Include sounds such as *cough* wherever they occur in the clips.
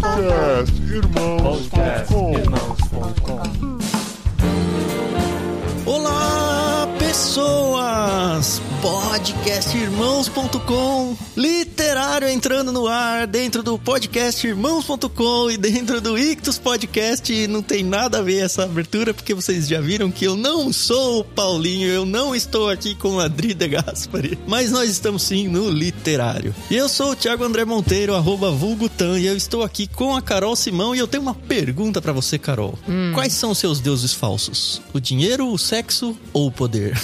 Podcast Irmãos.com Olá, pessoas! Podcastirmãos.com Literário entrando no ar dentro do podcastirmãos.com e dentro do Ictus Podcast. Não tem nada a ver essa abertura, porque vocês já viram que eu não sou o Paulinho, eu não estou aqui com a Drida Gaspari, mas nós estamos sim no Literário. E eu sou o Thiago André Monteiro, arroba vulgutan, e eu estou aqui com a Carol Simão e eu tenho uma pergunta para você, Carol. Quais são os seus deuses falsos? O dinheiro, o sexo ou o poder?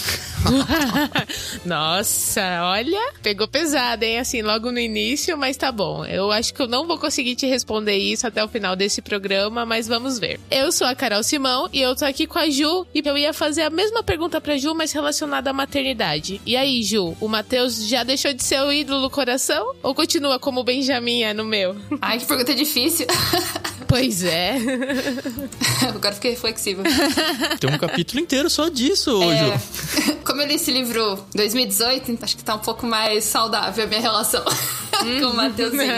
*laughs* Nossa, olha, pegou pesado, hein? Assim, logo no início, mas tá bom. Eu acho que eu não vou conseguir te responder isso até o final desse programa, mas vamos ver. Eu sou a Carol Simão e eu tô aqui com a Ju e eu ia fazer a mesma pergunta pra Ju, mas relacionada à maternidade. E aí, Ju, o Matheus já deixou de ser o ídolo do coração ou continua como o Benjamin é no meu? Ai, que pergunta difícil. *laughs* Pois é. *laughs* Agora fiquei reflexiva. Tem um capítulo inteiro só disso hoje. É, *laughs* como eu li esse livro em 2018, acho que tá um pouco mais saudável a minha relação *laughs* com o Mateuzinho.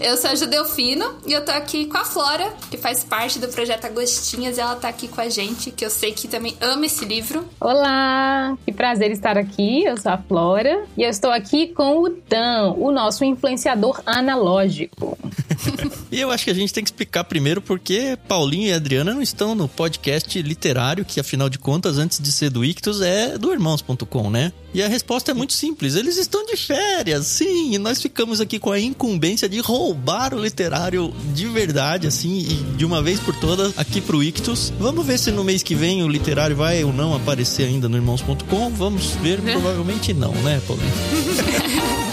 Eu sou a Ju Delfino e eu tô aqui com a Flora, que faz parte do projeto Agostinhas, e ela tá aqui com a gente, que eu sei que também ama esse livro. Olá, que prazer estar aqui. Eu sou a Flora e eu estou aqui com o Dan, o nosso influenciador analógico. E eu acho que a gente tem que explicar primeiro porque Paulinho e Adriana não estão no podcast literário, que afinal de contas, antes de ser do Ictus, é do irmãos.com, né? E a resposta é muito simples: eles estão de férias, sim, e nós ficamos aqui com a incumbência de roubar o literário de verdade, assim, e de uma vez por todas aqui pro Ictus. Vamos ver se no mês que vem o literário vai ou não aparecer ainda no irmãos.com. Vamos ver, provavelmente não, né, Paulinho? *laughs*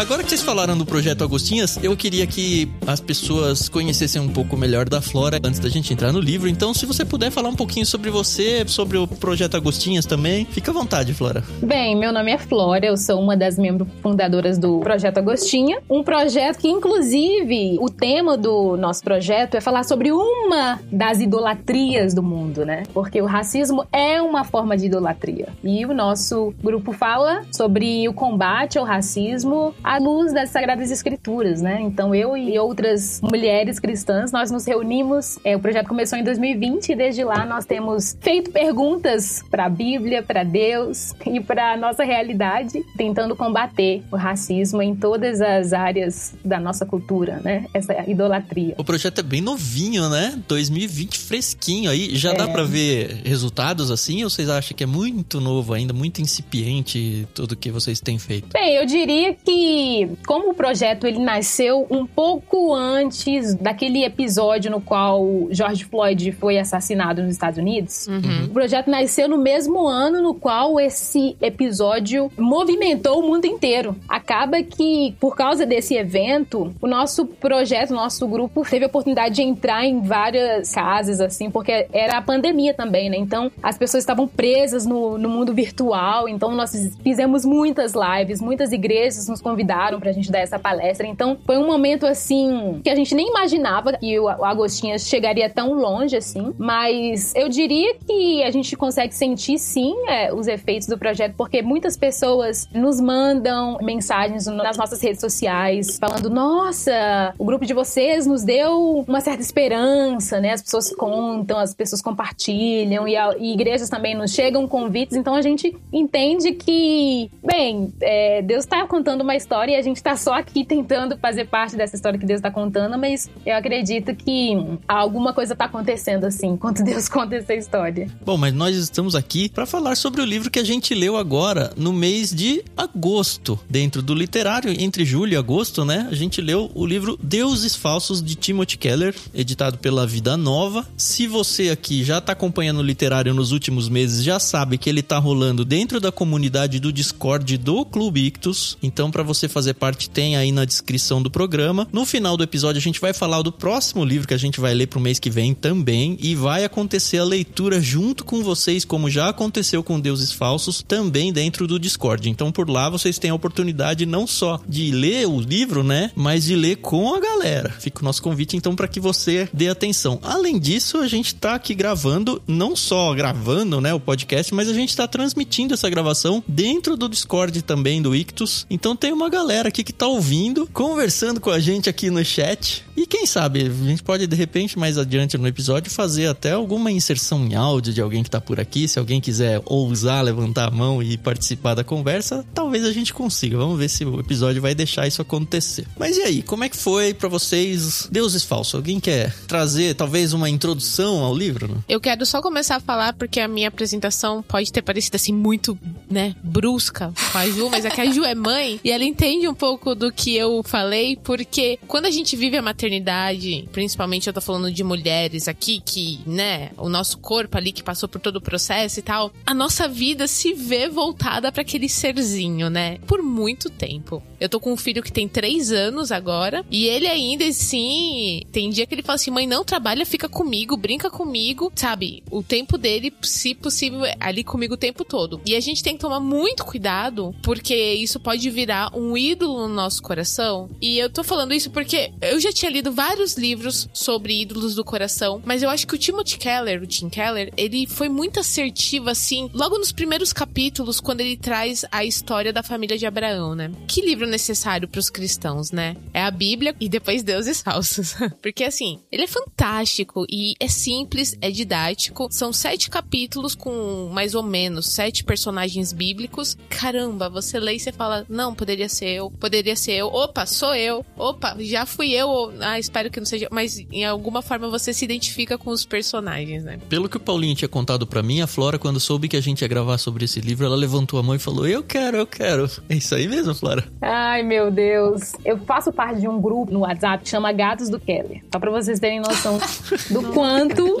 Agora que vocês falaram do projeto Agostinhas, eu queria que as pessoas conhecessem um pouco melhor da Flora antes da gente entrar no livro. Então, se você puder falar um pouquinho sobre você, sobre o projeto Agostinhas também, fica à vontade, Flora. Bem, meu nome é Flora, eu sou uma das membros fundadoras do Projeto Agostinha. Um projeto que, inclusive, o tema do nosso projeto é falar sobre uma das idolatrias do mundo, né? Porque o racismo é uma forma de idolatria. E o nosso grupo fala sobre o combate ao racismo à luz das Sagradas Escrituras, né? Então eu e outras mulheres cristãs, nós nos reunimos. É, o projeto começou em 2020 e desde lá nós temos feito perguntas para a Bíblia, para Deus e para nossa realidade, tentando combater o racismo em todas as áreas da nossa cultura, né? Essa idolatria. O projeto é bem novinho, né? 2020 fresquinho aí. Já dá É. pra ver resultados assim? Ou vocês acham que é muito novo ainda, muito incipiente tudo que vocês têm feito? Bem, eu diria que como o projeto ele nasceu um pouco antes daquele episódio no qual George Floyd foi assassinado nos Estados Unidos, o projeto nasceu no mesmo ano no qual esse episódio movimentou o mundo inteiro. Acaba que por causa desse evento, o nosso projeto, o nosso grupo teve a oportunidade de entrar em várias casas assim, porque era a pandemia também, né? Então as pessoas estavam presas no, no mundo virtual, então nós fizemos muitas lives, muitas igrejas nos convidaram pra gente dar essa palestra. Então foi um momento assim que a gente nem imaginava que o Agostinhas chegaria tão longe assim, mas eu diria que a gente consegue sentir sim é, os efeitos do projeto, porque muitas pessoas nos mandam mensagens nas nossas redes sociais falando: nossa, o grupo de vocês nos deu uma certa esperança, né? As pessoas contam, as pessoas compartilham e, a- e igrejas também nos chegam convites, então a gente entende que, bem, é, Deus tá contando uma história e a gente tá só aqui tentando fazer parte dessa história que Deus tá contando, mas eu acredito que alguma coisa tá acontecendo assim, enquanto Deus conta essa história. Bom, mas nós estamos aqui para falar sobre o livro que a gente leu agora no mês de agosto, dentro do literário, entre julho e agosto, né? A gente leu o livro Deuses Falsos de Timothy Keller, editado pela Vida Nova. Se você aqui já tá acompanhando o literário nos últimos meses, já sabe que ele tá rolando dentro da comunidade do Discord do Clube Ictus. Então, para você fazer parte, tem aí na descrição do programa. No final do episódio, a gente vai falar do próximo livro que a gente vai ler pro mês que vem também. E vai acontecer a leitura junto com vocês, como já aconteceu com Deuses Falsos, também dentro do Discord. Então, por lá, vocês têm a oportunidade não só de ler o livro, né? Mas de ler com a galera. Fica o nosso convite, então, para que você dê atenção. Além disso, a gente tá aqui gravando, não só gravando, né, o podcast, mas a gente tá transmitindo essa gravação dentro do Discord também do Ictus. Então tem uma galera aqui que tá ouvindo, conversando com a gente aqui no chat. E quem sabe, a gente pode de repente mais adiante no episódio fazer até alguma inserção em áudio de alguém que tá por aqui. Se alguém quiser ousar levantar a mão e participar da conversa, talvez a gente consiga. Vamos ver se o episódio vai deixar isso acontecer. Mas e aí, como é que foi para vocês Deuses Falsos? Alguém quer trazer talvez uma introdução ao livro? Né? Eu quero só começar a falar porque a minha apresentação pode ter parecido assim muito, né, brusca com a Ju, mas é que a Ju é mãe e ela entende um pouco do que eu falei, porque quando a gente vive a maternidade, principalmente eu tô falando de mulheres aqui que, né, o nosso corpo ali que passou por todo o processo e tal, a nossa vida se vê voltada para aquele serzinho, né? Por muito tempo. Eu tô com um filho que tem três anos agora e ele ainda assim tem dia que ele fala assim: mãe, não trabalha, fica comigo, brinca comigo, sabe? O tempo dele, se possível, é ali comigo o tempo todo. E a gente tem que tomar muito cuidado porque isso pode virar um ídolo no nosso coração. E eu tô falando isso porque eu já tinha lido vários livros sobre ídolos do coração, mas eu acho que o Timothy Keller, o Tim Keller, ele foi muito assertivo assim, logo nos primeiros capítulos, quando ele traz a história da família de Abraão, né? Que livro necessário para os cristãos, né? É a Bíblia e depois deuses *laughs* falsos. porque assim, ele é fantástico e é simples, é didático. São sete capítulos com mais ou menos sete personagens bíblicos. Caramba, você lê e você fala, não, poderia ser eu, poderia ser eu. Opa, sou eu. Opa, já fui eu. Ah, espero que não seja. Mas em alguma forma você se identifica com os personagens, né? Pelo que o Paulinho tinha contado para mim, a Flora, quando soube que a gente ia gravar sobre esse livro, ela levantou a mão e falou: Eu quero, eu quero. É isso aí mesmo, Flora? Ai, meu Deus. Eu faço parte de um grupo no WhatsApp que chama Gatos do Keller. Só pra vocês terem noção *laughs* do quanto. *laughs*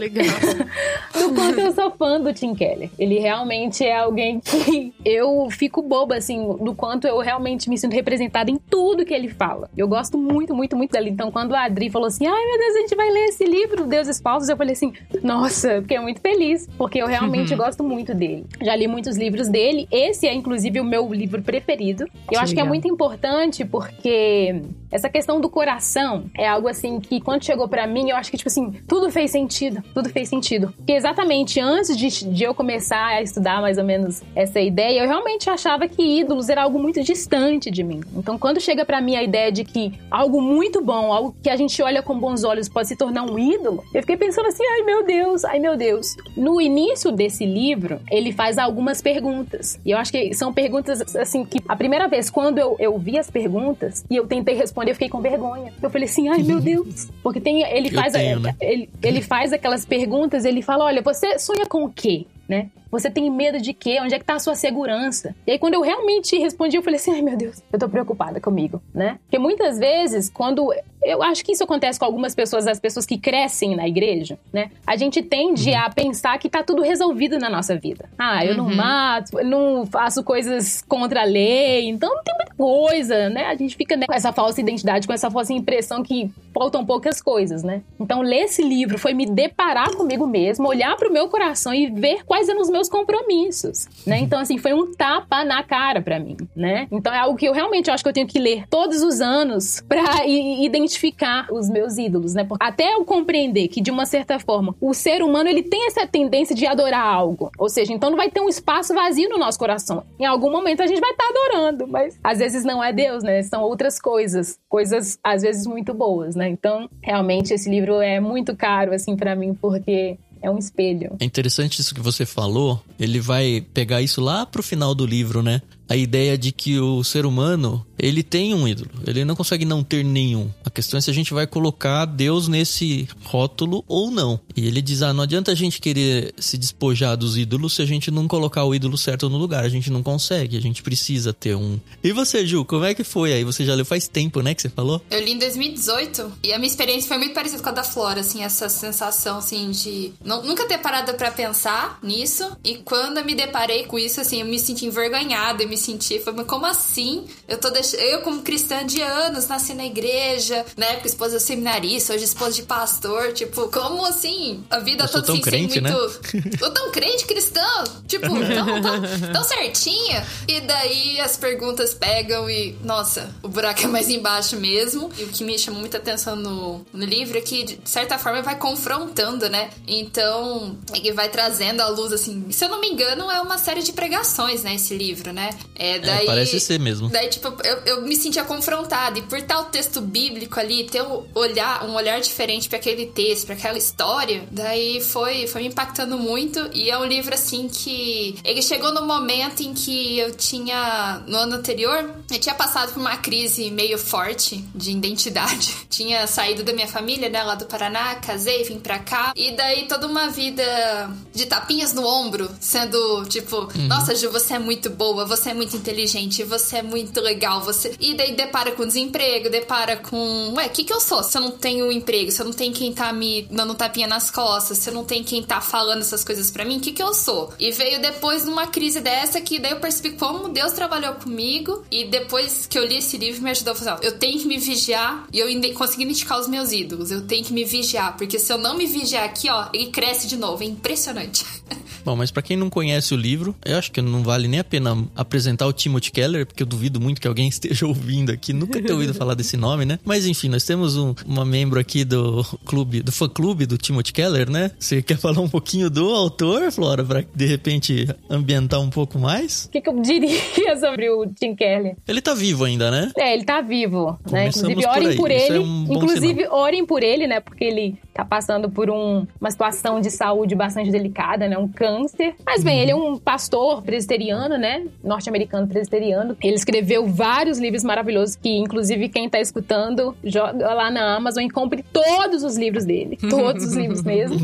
Do quanto eu sou fã do Tim Keller. Ele realmente é alguém que eu fico boba, assim, do quanto eu realmente me sinto representada em tudo que ele fala. Eu gosto muito, muito, muito dele. Então, quando a Adri falou assim, ai meu Deus, a gente vai ler esse livro, Deuses Falsos, eu falei assim, nossa, fiquei muito feliz, porque eu realmente gosto muito dele. Já li muitos livros dele, esse é inclusive o meu livro preferido. Eu acho que é muito importante porque essa questão do coração é algo assim que quando chegou para mim, eu acho que tipo assim, tudo fez sentido, tudo fez sentido. Porque exatamente antes de, de eu começar a estudar mais ou menos essa ideia, eu realmente achava que ídolos era algo muito distante de mim. Então, quando chega para mim a ideia de que algo muito bom, algo que a gente olha com bons olhos pode se tornar um ídolo, eu fiquei pensando assim, ai meu Deus, ai meu Deus. No início desse livro, ele faz algumas perguntas. E eu acho que são perguntas assim que a primeira vez quando eu, eu vi as perguntas e eu tentei responder, eu fiquei com vergonha. Eu falei assim, ai meu Deus. *laughs* Porque tem, ele Eu faz, tenho, né? ele, ele faz aquelas perguntas, ele fala, olha, você sonha com o quê? Né? Você tem medo de quê? Onde é que tá a sua segurança? E aí, quando eu realmente respondi, eu falei assim: ai meu Deus, eu tô preocupada comigo, né? Porque muitas vezes, quando. Eu acho que isso acontece com algumas pessoas, as pessoas que crescem na igreja, né? A gente tende a pensar que tá tudo resolvido na nossa vida. Ah, eu não mato, eu não faço coisas contra a lei, então não tem muita coisa, né? A gente fica né, com essa falsa identidade, com essa falsa impressão que faltam poucas coisas, né? Então, ler esse livro foi me deparar comigo mesmo, olhar pro meu coração e ver quais eram os meus compromissos, né? Então, assim, foi um tapa na cara pra mim, né? Então, é algo que eu realmente acho que eu tenho que ler todos os anos *laughs* pra i- identificar os meus ídolos, né? Porque até eu compreender que, de uma certa forma, o ser humano, ele tem essa tendência de adorar algo. Ou seja, então não vai ter um espaço vazio no nosso coração. Em algum momento a gente vai estar adorando, mas às vezes não é Deus, né? São outras coisas. Coisas, às vezes, muito boas, né? Então, realmente, esse livro é muito caro, assim, pra mim, porque é um espelho. É interessante isso que você falou. Ele vai pegar isso lá pro final do livro, né? A ideia de que o ser humano, ele tem um ídolo. Ele não consegue não ter nenhum. A questão é se a gente vai colocar Deus nesse rótulo ou não. E ele diz: ah, não adianta a gente querer se despojar dos ídolos se a gente não colocar o ídolo certo no lugar. A gente não consegue, a gente precisa ter um. E você, Ju, como é que foi aí? Você já leu faz tempo, né, que você falou? Eu li em 2018 e a minha experiência foi muito parecida com a da Flora, assim, essa sensação, assim, de nunca ter parado pra pensar nisso. E quando eu me deparei com isso, assim, eu me senti envergonhada, eu me senti, foi, mas como assim? Eu tô deixando, eu como cristã de anos, nasci na igreja, né, com esposa seminarista, hoje esposa de pastor, tipo, como assim? A vida Eu toda tão assim, crente, né? muito... Eu tão crente cristão, tipo, *laughs* tão, tão, tão certinha. E daí as perguntas pegam e, nossa, o buraco é mais embaixo mesmo. E o que me chamou muita atenção no, no livro é que, de certa forma, vai confrontando, né? Então, ele vai trazendo à luz, assim. Se eu não me engano, é uma série de pregações, né? Esse livro, né? É, daí, é, parece ser mesmo. Daí, tipo, eu, eu me sentia confrontada. E por tal texto bíblico ali, ter um olhar, um olhar diferente para aquele texto, para aquela história, daí foi, foi me impactando muito. E é um livro, assim, que... Ele chegou no momento em que eu tinha... No ano anterior, eu tinha passado por uma crise meio forte de identidade. *laughs* tinha saído da minha família, né, lá do Paraná, casei, vim pra cá. E daí toda uma vida de tapinhas no ombro, sendo, tipo... Uhum. Nossa, Ju, você é muito boa, você é muito inteligente, você é muito legal, você. E daí depara com desemprego, depara com. Ué, o que, que eu sou? Se eu não tenho emprego, se eu não tenho quem tá me dando tapinha nas costas, se eu não tenho quem tá falando essas coisas para mim, o que, que eu sou? E veio depois numa crise dessa que daí eu percebi como Deus trabalhou comigo. E depois que eu li esse livro, me ajudou a fazer: eu tenho que me vigiar e eu consegui identificar os meus ídolos. Eu tenho que me vigiar, porque se eu não me vigiar aqui, ó, ele cresce de novo. É impressionante. *laughs* Bom, mas para quem não conhece o livro, eu acho que não vale nem a pena apresentar o Timothy Keller, porque eu duvido muito que alguém *laughs* esteja ouvindo aqui, nunca ter ouvido falar desse nome, né? Mas enfim, nós temos um, uma membro aqui do clube, do fã clube do Timothy Keller, né? Você quer falar um pouquinho do autor, Flora, para de repente ambientar um pouco mais? O que, que, eu diria *laughs* sobre o Tim Keller? Ele tá vivo ainda, né? É, ele tá vivo, né? Inclusive, orem por, por ele. É um inclusive, sinal. orem por ele, né? Porque ele tá passando por um, uma situação de saúde bastante delicada, né? Um câncer. Mas bem, uhum. ele é um pastor presbiteriano, né? Norte-americano presbiteriano. Ele escreveu vários livros maravilhosos que, inclusive, quem tá escutando, joga lá na Amazon e compre todos os livros dele. *laughs* Todos os livros mesmo.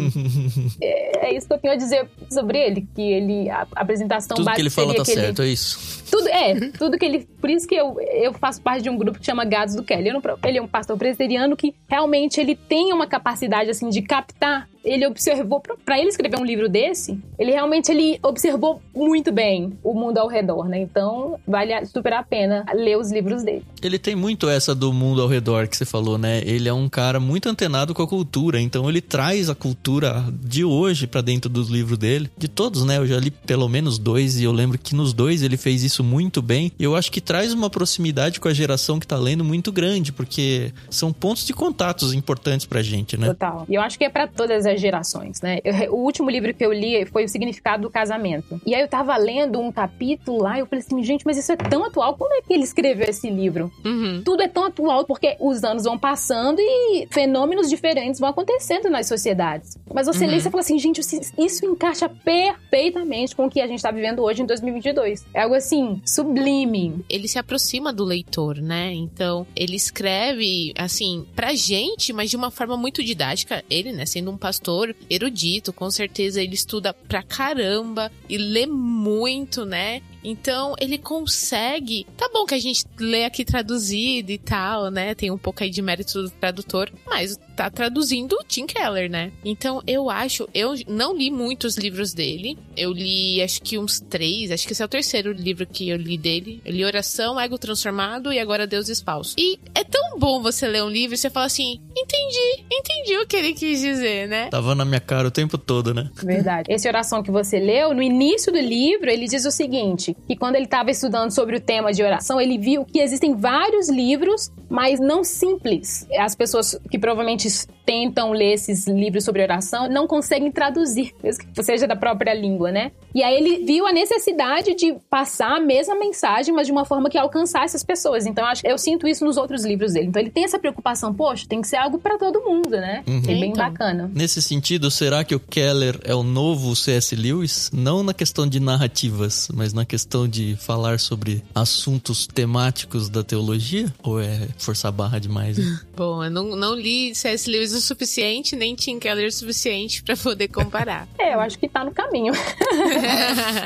é, é, isso que eu tenho a dizer sobre ele, que ele, a, apresentação Tudo que ele fala tá certo, é isso. Tudo, é, tudo que ele... Por isso que eu, eu faço parte de um grupo que chama Gados do Kelly. Não, ele é um pastor presbiteriano que realmente ele tem uma capacidade, assim, de captar ele observou para ele escrever um livro desse, ele realmente ele observou muito bem o mundo ao redor, né? Então, vale super a pena ler os livros dele. Ele tem muito essa do mundo ao redor que você falou, né? Ele é um cara muito antenado com a cultura, então ele traz a cultura de hoje para dentro dos livros dele. De todos, né? Eu já li pelo menos dois e eu lembro que nos dois ele fez isso muito bem. E eu acho que traz uma proximidade com a geração que tá lendo muito grande, porque são pontos de contatos importantes pra gente, né? Total. E eu acho que é para todas as gerações, né? Eu, o último livro que eu li foi O Significado do Casamento. E aí eu tava lendo um capítulo lá e eu falei assim, gente, mas isso é tão atual. Como é que ele escreveu esse livro? Uhum. Tudo é tão atual porque os anos vão passando e fenômenos diferentes vão acontecendo nas sociedades. Mas você uhum. lê e você fala assim, gente, isso encaixa perfeitamente com o que a gente tá vivendo hoje em 2022. É algo assim, sublime. Ele se aproxima do leitor, né? Então, ele escreve, assim, pra gente, mas de uma forma muito didática. Ele, né, sendo um pastor pastor erudito, com certeza ele estuda pra caramba e lê muito, né? Então ele consegue. Tá bom que a gente lê aqui traduzido e tal, né? Tem um pouco aí de mérito do tradutor, mas tá traduzindo Tim Keller, né? Então eu acho. Eu não li muitos livros dele. Eu li acho que uns três. Acho que esse é o terceiro livro que eu li dele. Eu li Oração, Ego Transformado e agora Deus Falso. E é tão bom você ler um livro e você fala assim: entendi, entendi o que ele quis dizer, né? Tava na minha cara o tempo todo, né? Verdade. Esse oração que você leu, no início do livro, ele diz o seguinte: que quando ele estava estudando sobre o tema de oração, ele viu que existem vários livros, mas não simples. As pessoas que provavelmente tentam ler esses livros sobre oração não conseguem traduzir, mesmo que seja da própria língua, né? E aí ele viu a necessidade de passar a mesma mensagem, mas de uma forma que alcançasse as pessoas. Então eu, acho, eu sinto isso nos outros livros dele. Então ele tem essa preocupação, poxa, tem que ser algo para todo mundo, né? Uhum. É bem então, bacana. Nesse sentido, será que o Keller é o novo C.S. Lewis? Não na questão de narrativas, mas na questão questão de falar sobre assuntos temáticos da teologia? Ou é forçar barra demais? *laughs* Bom, eu não, não li C.S. Lewis o suficiente, nem Tim Keller o suficiente para poder comparar. *laughs* é, eu acho que tá no caminho.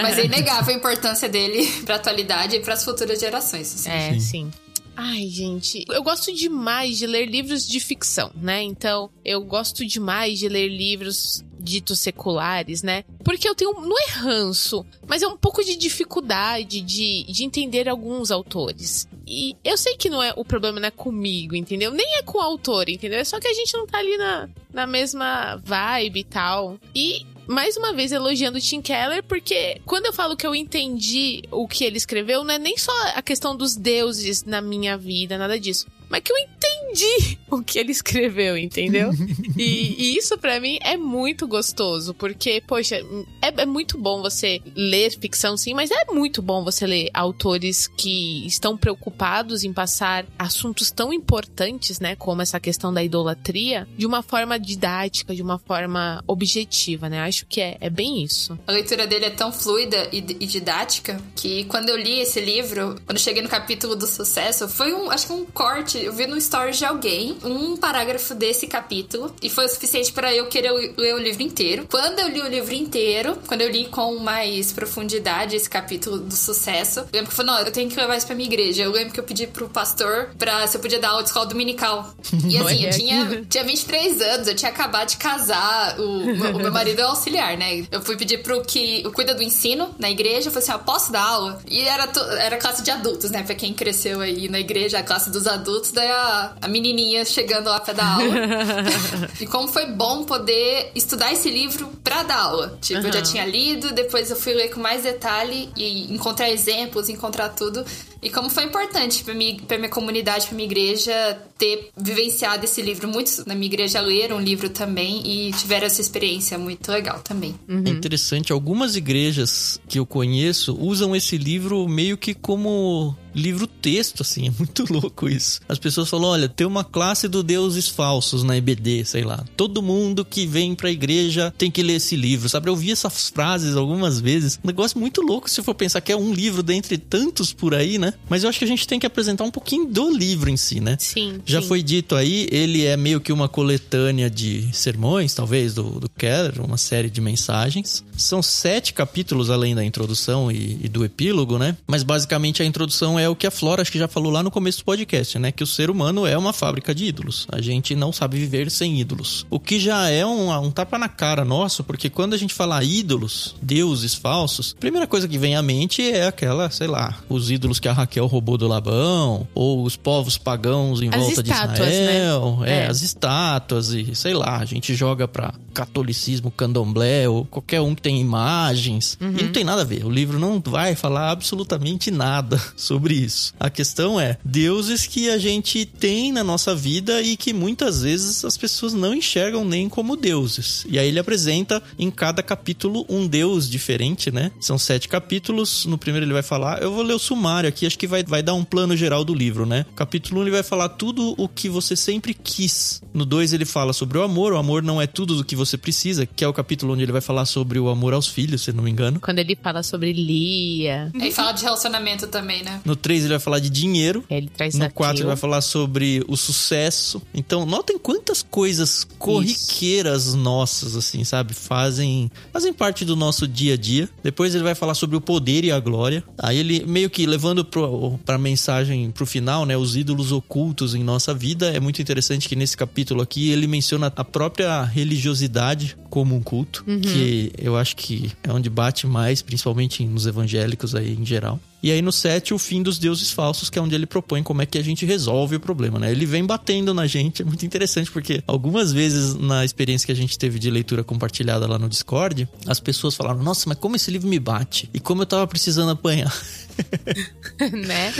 Mas é inegável a importância dele *laughs* pra atualidade e pras futuras gerações. Assim. É, sim. sim. Ai, gente, eu gosto demais de ler livros de ficção, né? Então, eu gosto demais de ler livros ditos seculares, né? Porque eu tenho, não é ranço, mas é um pouco de dificuldade de, de entender alguns autores. E eu sei que não é o problema não é comigo, entendeu? Nem é com o autor, entendeu? É só que a gente não tá ali na, na mesma vibe e tal. E mais uma vez elogiando Tim Keller, porque quando eu falo que eu entendi o que ele escreveu, não é nem só a questão dos deuses na minha vida, nada disso mas que eu entendi *laughs* o que ele escreveu, entendeu? e, e, isso para mim é muito gostoso, porque, poxa, é, é muito bom você ler ficção, sim, mas é muito bom você ler autores que estão preocupados em passar assuntos tão importantes, né, como essa questão da idolatria, de uma forma didática, de uma forma objetiva, né? Acho que é, é bem isso. A leitura dele é tão fluida e, e didática que quando eu li esse livro, quando eu cheguei no capítulo do sucesso, foi um, acho que um corte, eu vi no stories de alguém, um parágrafo desse capítulo, e foi o suficiente para eu querer ler o livro inteiro. Quando eu li o livro inteiro, quando eu li com mais profundidade esse capítulo do sucesso, eu lembro que eu falei, não, eu tenho que levar isso pra minha igreja. Eu lembro que eu pedi pro pastor pra se eu podia dar aula de escola dominical. E *laughs* assim, eu tinha, tinha 23 anos, eu tinha acabado de casar, o, o meu marido é auxiliar, né? Eu fui pedir pro que cuida do ensino na igreja, eu falei assim, ó, posso dar aula? E era, era classe de adultos, né? Pra quem cresceu aí na igreja, a classe dos adultos, daí a, a menininha chegando lá pra dar aula. *laughs* e como foi bom poder estudar esse livro pra dar aula. Tipo, uhum. eu já tinha lido, depois eu fui ler com mais detalhe e encontrar exemplos, encontrar tudo. E como foi importante para mim, para minha comunidade, para minha igreja ter vivenciado esse livro. Muitos na minha igreja leram o livro também e tiveram essa experiência muito legal também. Uhum. É interessante, algumas igrejas que eu conheço usam esse livro meio que como livro texto, assim, *laughs* é muito louco isso. As pessoas falam: olha, tem uma classe do deuses falsos na EBD, sei lá. Todo mundo que vem pra igreja tem que ler esse livro, sabe? Eu vi essas frases algumas vezes. Um negócio muito louco se for pensar que é um livro dentre tantos por aí, né? Mas eu acho que a gente tem que apresentar um pouquinho do livro em si, né? Sim. Já sim. foi dito aí, ele é meio que uma coletânea de sermões, talvez, do, do Keller, uma série de mensagens. São sete capítulos além da introdução e, e do epílogo, né? Mas basicamente a introdução é o que a Flora acho que já falou lá no começo do podcast, né? Que o ser humano é uma fábrica de ídolos. A gente não sabe viver sem ídolos. O que já é um, um tapa na cara nosso, porque quando a gente fala ídolos, deuses falsos, a primeira coisa que vem à mente é aquela, sei lá, os ídolos que a Raquel roubou do Labão, ou os povos pagãos em as volta estátuas, de Israel. Né? É, é, as estátuas e sei lá, a gente joga pra catolicismo, candomblé, ou qualquer um que tem imagens. Uhum. E não tem nada a ver. O livro não vai falar absolutamente nada *laughs* sobre isso. A questão é deuses que a gente tem na nossa vida e que muitas vezes as pessoas não enxergam nem como deuses. E aí ele apresenta em cada capítulo um deus diferente, né? São sete capítulos. No primeiro ele vai falar, eu vou ler o sumário aqui, acho que vai, vai dar um plano geral do livro, né? Capítulo 1 ele vai falar tudo o que você sempre quis. No 2 ele fala sobre o amor, o amor não é tudo do que você precisa, que é o capítulo onde ele vai falar sobre o amor aos filhos, se não me engano. Quando ele fala sobre Lia. Ele fala de relacionamento também, né? No 3 ele vai falar de dinheiro. Ele traz No 4 ele vai falar sobre o sucesso. Então, notem quantas coisas corriqueiras Isso. nossas, assim, sabe? Fazem, fazem parte do nosso dia a dia. Depois ele vai falar sobre o poder e a glória. Aí ele meio que levando pro, pra mensagem pro final, né? Os ídolos ocultos em nossa vida. É muito interessante que nesse capítulo aqui ele menciona a própria religiosidade como um culto. Uhum. Que eu acho que é onde bate mais, principalmente nos evangélicos aí em geral. E aí no 7, o fim dos deuses falsos, que é onde ele propõe como é que a gente resolve o problema, né? Ele vem batendo na gente, é muito interessante porque algumas vezes na experiência que a gente teve de leitura compartilhada lá no Discord, as pessoas falaram: "Nossa, mas como esse livro me bate e como eu tava precisando apanhar". *laughs* *laughs* né?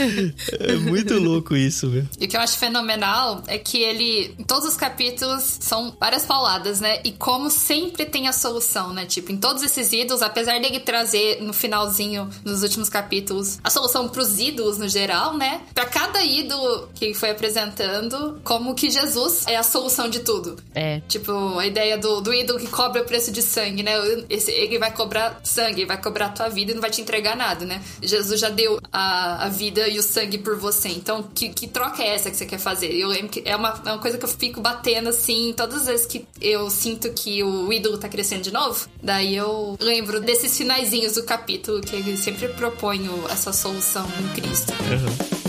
É muito louco isso, velho. E o que eu acho fenomenal é que ele, em todos os capítulos, são várias pauladas, né? E como sempre tem a solução, né? Tipo, em todos esses ídolos, apesar dele trazer no finalzinho, nos últimos capítulos, a solução pros ídolos no geral, né? Pra cada ídolo que foi apresentando, como que Jesus é a solução de tudo. É. Tipo, a ideia do, do ídolo que cobra o preço de sangue, né? Esse, ele vai cobrar sangue, vai cobrar a tua vida e não vai te entregar nada, né? Jesus já deu a, a vida e o sangue por você. Então, que, que troca é essa que você quer fazer? Eu lembro que é uma, é uma coisa que eu fico batendo assim, todas as vezes que eu sinto que o ídolo tá crescendo de novo. Daí eu lembro desses finaizinhos do capítulo que sempre propõe essa solução em Cristo. Uhum.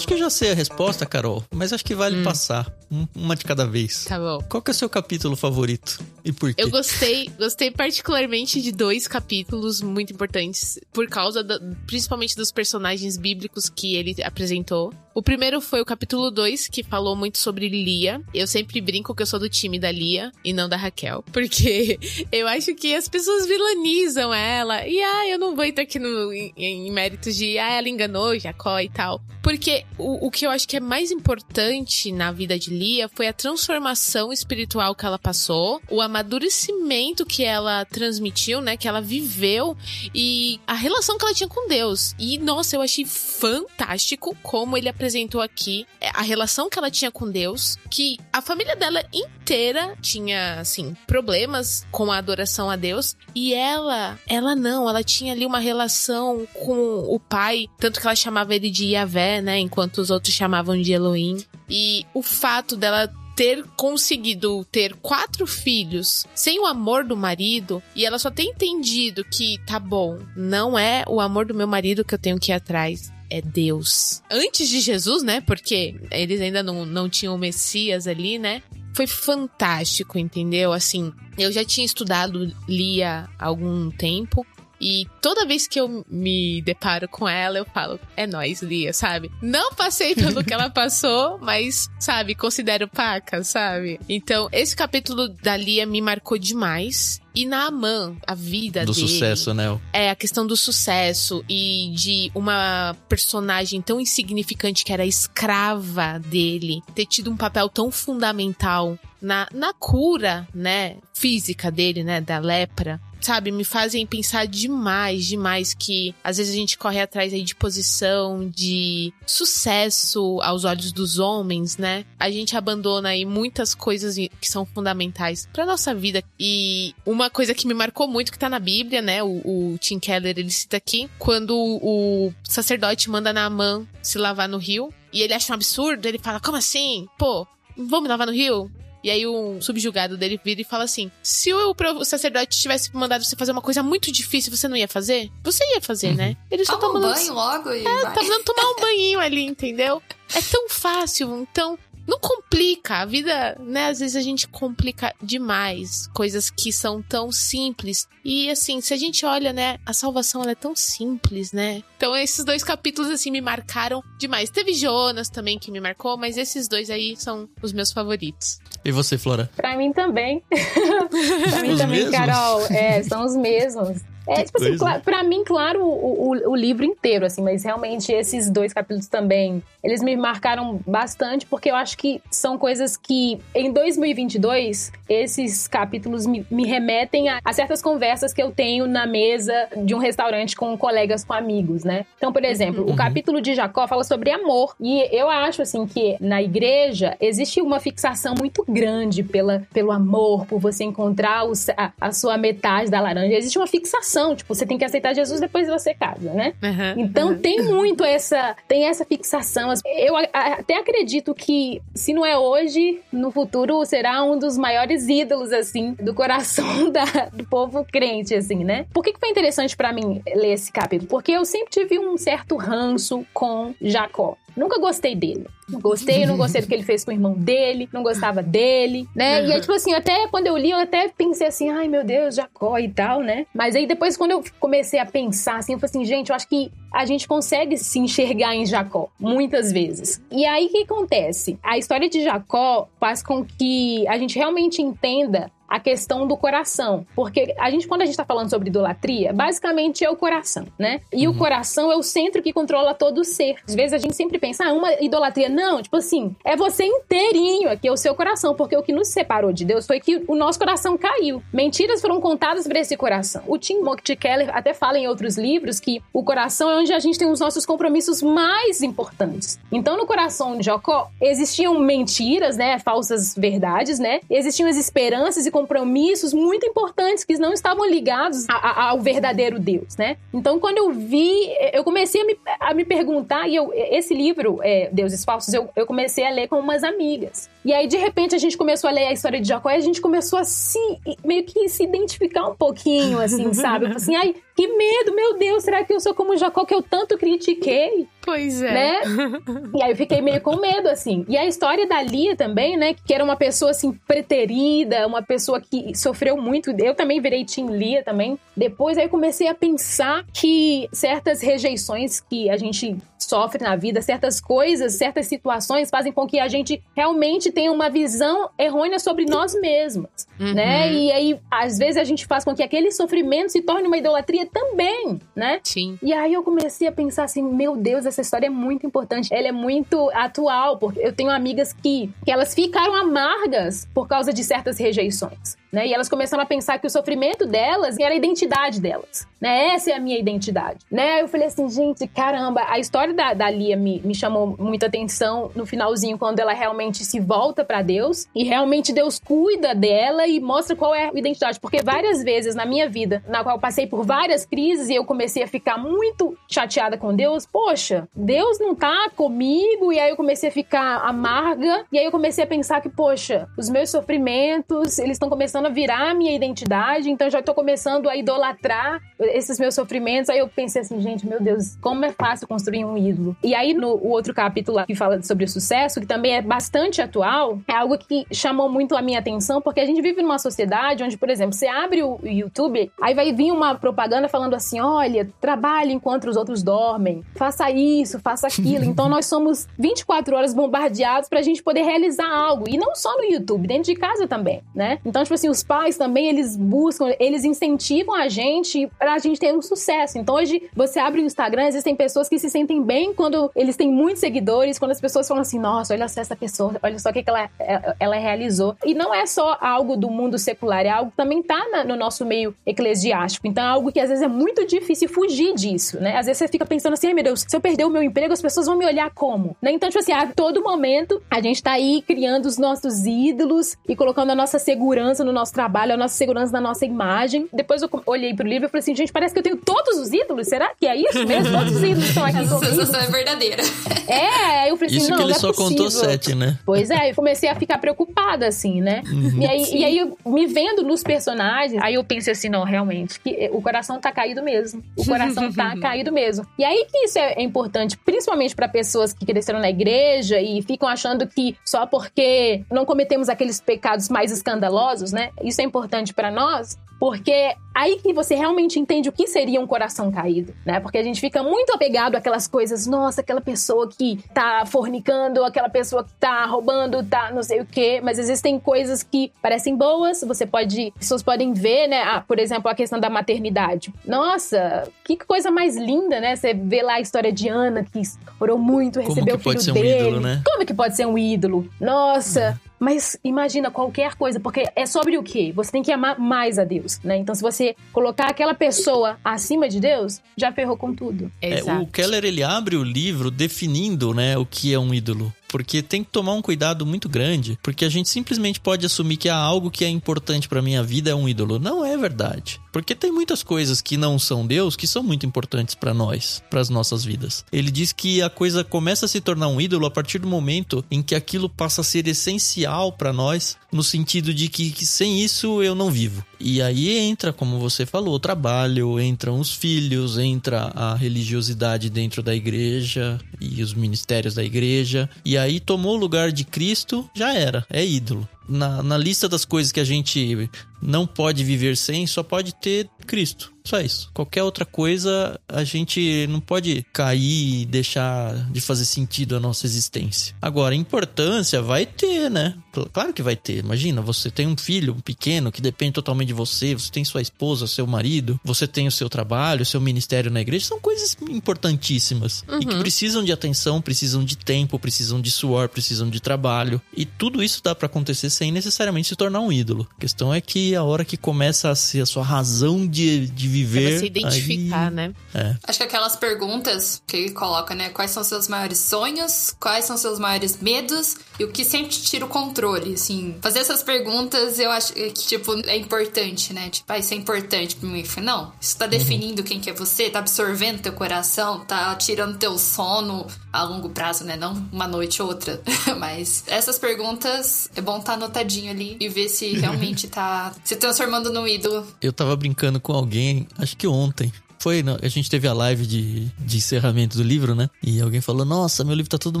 Acho que eu já sei a resposta, Carol, mas acho que vale hum. passar uma de cada vez. Tá bom. Qual que é o seu capítulo favorito e por quê? Eu gostei, gostei particularmente de dois capítulos muito importantes por causa da, principalmente dos personagens bíblicos que ele apresentou. O primeiro foi o capítulo 2, que falou muito sobre Lia. Eu sempre brinco que eu sou do time da Lia e não da Raquel, *laughs* porque eu acho que as pessoas vilanizam ela. E ah, eu não vou entrar aqui no, em, em méritos de ah, ela enganou Jacó e tal. Porque o, o que eu acho que é mais importante na vida de Lia foi a transformação espiritual que ela passou, o amadurecimento que ela transmitiu, né? Que ela viveu e a relação que ela tinha com Deus. E, nossa, eu achei fantástico como ele apresentou aqui é, a relação que ela tinha com Deus, que a família dela inteira tinha, assim, problemas com a adoração a Deus, e ela, ela não, ela tinha ali uma relação com o pai, tanto que ela chamava ele de Yahvé, né, enquanto os outros chamavam de Elohim. E o fato dela ter conseguido ter quatro filhos sem o amor do marido e ela só tem entendido que tá bom, não é o amor do meu marido que eu tenho que ir atrás. É Deus. Antes de Jesus, né? Porque eles ainda não, não tinham o Messias ali, né? Foi fantástico, entendeu? Assim, eu já tinha estudado Lia há algum tempo. E toda vez que eu me deparo com ela, eu falo, é nós, Lia, sabe? Não passei pelo que ela *laughs* passou, mas, sabe, considero paca, sabe? Então, esse capítulo da Lia me marcou demais. E Naaman, a vida do dele. sucesso, né? É, a questão do sucesso e de uma personagem tão insignificante que era escrava dele ter tido um papel tão fundamental na, na cura, né, física dele, né, da lepra sabe, me fazem pensar demais, demais que às vezes a gente corre atrás aí de posição, de sucesso aos olhos dos homens, né? A gente abandona aí muitas coisas que são fundamentais para nossa vida. E uma coisa que me marcou muito que tá na Bíblia, né? O, o Tim Keller ele cita aqui quando o sacerdote manda Naaman se lavar no rio e ele acha um absurdo, ele fala: "Como assim? Pô, vamos lavar no rio?" E aí um subjugado dele vira e fala assim: se o, o sacerdote tivesse mandado você fazer uma coisa muito difícil, você não ia fazer? Você ia fazer, uhum. né? Ele só Toma um banho logo e. É, vai. tá mandando tomar um *laughs* banhinho ali, entendeu? É tão fácil, então não complica. A vida, né? Às vezes a gente complica demais coisas que são tão simples. E assim, se a gente olha, né? A salvação ela é tão simples, né? Então esses dois capítulos, assim, me marcaram demais. Teve Jonas também que me marcou, mas esses dois aí são os meus favoritos. E você, Flora? Pra mim também. *laughs* pra mim Os também, mesmos? Carol. É, são os mesmos. É, tipo assim, pra mim, claro, o, o, o livro inteiro, assim, mas realmente esses dois capítulos também, eles me marcaram bastante, porque eu acho que são coisas que, em 2022, esses capítulos me, me remetem a, a certas conversas que eu tenho na mesa de um restaurante com colegas, com amigos, né? Então, por exemplo, o capítulo de Jacó fala sobre amor, e eu acho, assim, que na igreja existe uma fixação muito grande pela, pelo amor, por você encontrar o, a, a sua metade da laranja. Existe uma fixação, tipo, você tem que aceitar Jesus depois você casa, né? Aham, Então aham. tem muito essa, tem essa fixação. Eu até acredito que se não é hoje, no futuro será um dos maiores ídolos assim do coração *laughs* da- do povo crente assim, né? Por que, que foi interessante pra mim ler esse capítulo? Porque eu sempre tive um certo ranço com Jacó. Nunca gostei dele. Não gostei, não gostei do que ele fez com o irmão dele, não gostava dele, né? E aí, tipo assim, até quando eu li, eu até pensei assim, ai meu Deus, Jacó e tal, né? Mas aí depois, quando eu comecei a pensar assim, eu falei assim, gente, eu acho que a gente consegue se enxergar em Jacó, muitas vezes. E aí, o que acontece? A história de Jacó faz com que a gente realmente entenda a questão do coração. Porque a gente, quando a gente tá falando sobre idolatria, basicamente é o coração, né? E o coração é o centro que controla todo o ser. Às vezes a gente sempre pensa, ah, uma idolatria. Não, tipo assim, é você inteirinho aqui, é o seu coração. Porque o que nos separou de Deus foi que o nosso coração caiu. Mentiras foram contadas para esse coração. O Tim Mock Keller até fala em outros livros que o coração é onde a gente tem os nossos compromissos mais importantes. Então, no coração de Jacó, existiam mentiras, né? Falsas verdades, né? Existiam as esperanças e compromissos muito importantes que não estavam ligados a- a- ao verdadeiro Deus, né? Então, quando eu vi, eu comecei a me, a me perguntar, e eu, esse livro, é, Deuses Falsos, eu, eu comecei a ler com umas amigas. E aí, de repente, a gente começou a ler a história de Jacó e a gente começou a se, meio que se identificar um pouquinho, assim, *laughs* sabe? Eu falei assim, ai, que medo, meu Deus, será que eu sou como Jacó que eu tanto critiquei? Pois é. né? *laughs* E aí eu fiquei meio com medo, assim. E a história da Lia também, né? Que era uma pessoa, assim, preterida, uma pessoa que sofreu muito. Eu também virei Tim Lia também. Depois aí eu comecei a pensar que certas rejeições que a gente sofre na vida, certas coisas, certas situações fazem com que a gente realmente tenha uma visão errônea sobre nós mesmos, uhum. né? E aí, às vezes, a gente faz com que aquele sofrimento se torne uma idolatria também, né? Sim. E aí eu comecei a pensar assim, meu Deus, essa história é muito importante, ela é muito atual, porque eu tenho amigas que, que elas ficaram amargas por causa de certas rejeições. Né? E elas começaram a pensar que o sofrimento delas era a identidade delas. Né? Essa é a minha identidade. Né? Eu falei assim, gente, caramba, a história da, da Lia me, me chamou muita atenção no finalzinho, quando ela realmente se volta para Deus e realmente Deus cuida dela e mostra qual é a identidade. Porque várias vezes na minha vida, na qual eu passei por várias crises e eu comecei a ficar muito chateada com Deus, poxa, Deus não tá comigo, e aí eu comecei a ficar amarga, e aí eu comecei a pensar que, poxa, os meus sofrimentos, eles estão começando a virar a minha identidade, então já tô começando a idolatrar esses meus sofrimentos. Aí eu pensei assim, gente, meu Deus, como é fácil construir um ídolo. E aí no outro capítulo que fala sobre o sucesso, que também é bastante atual, é algo que chamou muito a minha atenção, porque a gente vive numa sociedade onde, por exemplo, você abre o YouTube, aí vai vir uma propaganda falando assim: olha, trabalhe enquanto os outros dormem, faça isso, faça aquilo. *laughs* Então nós somos 24 horas bombardeados pra gente poder realizar algo. E não só no YouTube, dentro de casa também, né? Então, tipo assim, os pais também, eles buscam, eles incentivam a gente pra gente ter um sucesso. Então hoje, você abre o Instagram, existem pessoas que se sentem bem quando eles têm muitos seguidores, quando as pessoas falam assim, nossa, olha só essa pessoa, olha só o que, que ela, é, ela realizou. E não é só algo do mundo secular, é algo que também tá na, no nosso meio eclesiástico. Então é algo que às vezes é muito difícil fugir disso, né? Às vezes você fica pensando assim, ai meu Deus, se eu perder o meu emprego, as pessoas vão me olhar como? Né? Então, tipo assim, a todo momento a gente tá aí criando os nossos ídolos e colocando a nossa segurança no nosso trabalho, a nossa segurança da nossa imagem. Depois eu olhei pro livro e falei assim, gente, parece que eu tenho todos os ídolos. Será que é isso mesmo? Todos os ídolos estão aqui *laughs* Essa sensação é verdadeira. *laughs* É, eu falei assim, isso não, que ele não é só possível. contou sete, né? Pois é, eu comecei a ficar preocupada, assim, né? Uhum. E, aí, e aí, eu, me vendo nos personagens, aí eu pensei assim, não, realmente, que o coração tá caído mesmo. O coração tá *laughs* caído mesmo. E aí que isso é importante, principalmente para pessoas que cresceram na igreja e ficam achando que só porque não cometemos aqueles pecados mais escandalosos, né? Isso é importante para nós, porque aí que você realmente entende o que seria um coração caído, né? Porque a gente fica muito apegado àquelas coisas, nossa, aquela pessoa que tá fornicando, aquela pessoa que tá roubando, tá não sei o quê, mas existem coisas que parecem boas, você pode, pessoas podem ver, né? Ah, por exemplo, a questão da maternidade. Nossa, que coisa mais linda, né? Você vê lá a história de Ana que orou muito, Como recebeu que o pode filho ser um dele. ídolo, né? Como que pode ser um ídolo? Nossa, mas imagina qualquer coisa, porque é sobre o quê? Você tem que amar mais a Deus, né? Então, se você colocar aquela pessoa acima de Deus, já ferrou com tudo. É, Exato. o Keller ele abre o livro definindo, né, o que é um ídolo. Porque tem que tomar um cuidado muito grande, porque a gente simplesmente pode assumir que há algo que é importante pra minha vida é um ídolo. Não é verdade. Porque tem muitas coisas que não são Deus que são muito importantes pra nós, para as nossas vidas. Ele diz que a coisa começa a se tornar um ídolo a partir do momento em que aquilo passa a ser essencial pra nós, no sentido de que, que sem isso eu não vivo. E aí entra, como você falou, o trabalho, entram os filhos, entra a religiosidade dentro da igreja e os ministérios da igreja. E aí tomou o lugar de Cristo, já era, é ídolo. Na, na lista das coisas que a gente não pode viver sem, só pode ter Cristo. Só isso. Qualquer outra coisa, a gente não pode cair e deixar de fazer sentido a nossa existência. Agora, importância vai ter, né? Claro que vai ter. Imagina, você tem um filho pequeno que depende totalmente de você, você tem sua esposa, seu marido, você tem o seu trabalho, o seu ministério na igreja. São coisas importantíssimas e que precisam de atenção, precisam de tempo, precisam de suor, precisam de trabalho. E tudo isso dá pra acontecer sem necessariamente se tornar um ídolo. A questão é que a hora que começa a ser a sua razão de, de viver. Pra você identificar, aí- né? É. Acho que aquelas perguntas que ele coloca, né? Quais são seus maiores sonhos? Quais são seus maiores medos? E o que sempre tira o controle, assim. Fazer essas perguntas eu acho que, tipo, é importante, né? Tipo, ah, isso é importante pra mim. Eu falei, Não, isso tá definindo quem que é você, tá absorvendo teu coração, tá tirando teu sono a longo prazo, né? Não uma noite ou outra. *laughs* Mas essas perguntas é bom tá anotadinho ali e ver se *laughs* realmente tá se transformando num ídolo. Eu tava brincando com alguém, acho que ontem. Foi, a gente teve a live de, de encerramento do livro, né? E alguém falou: Nossa, meu livro tá todo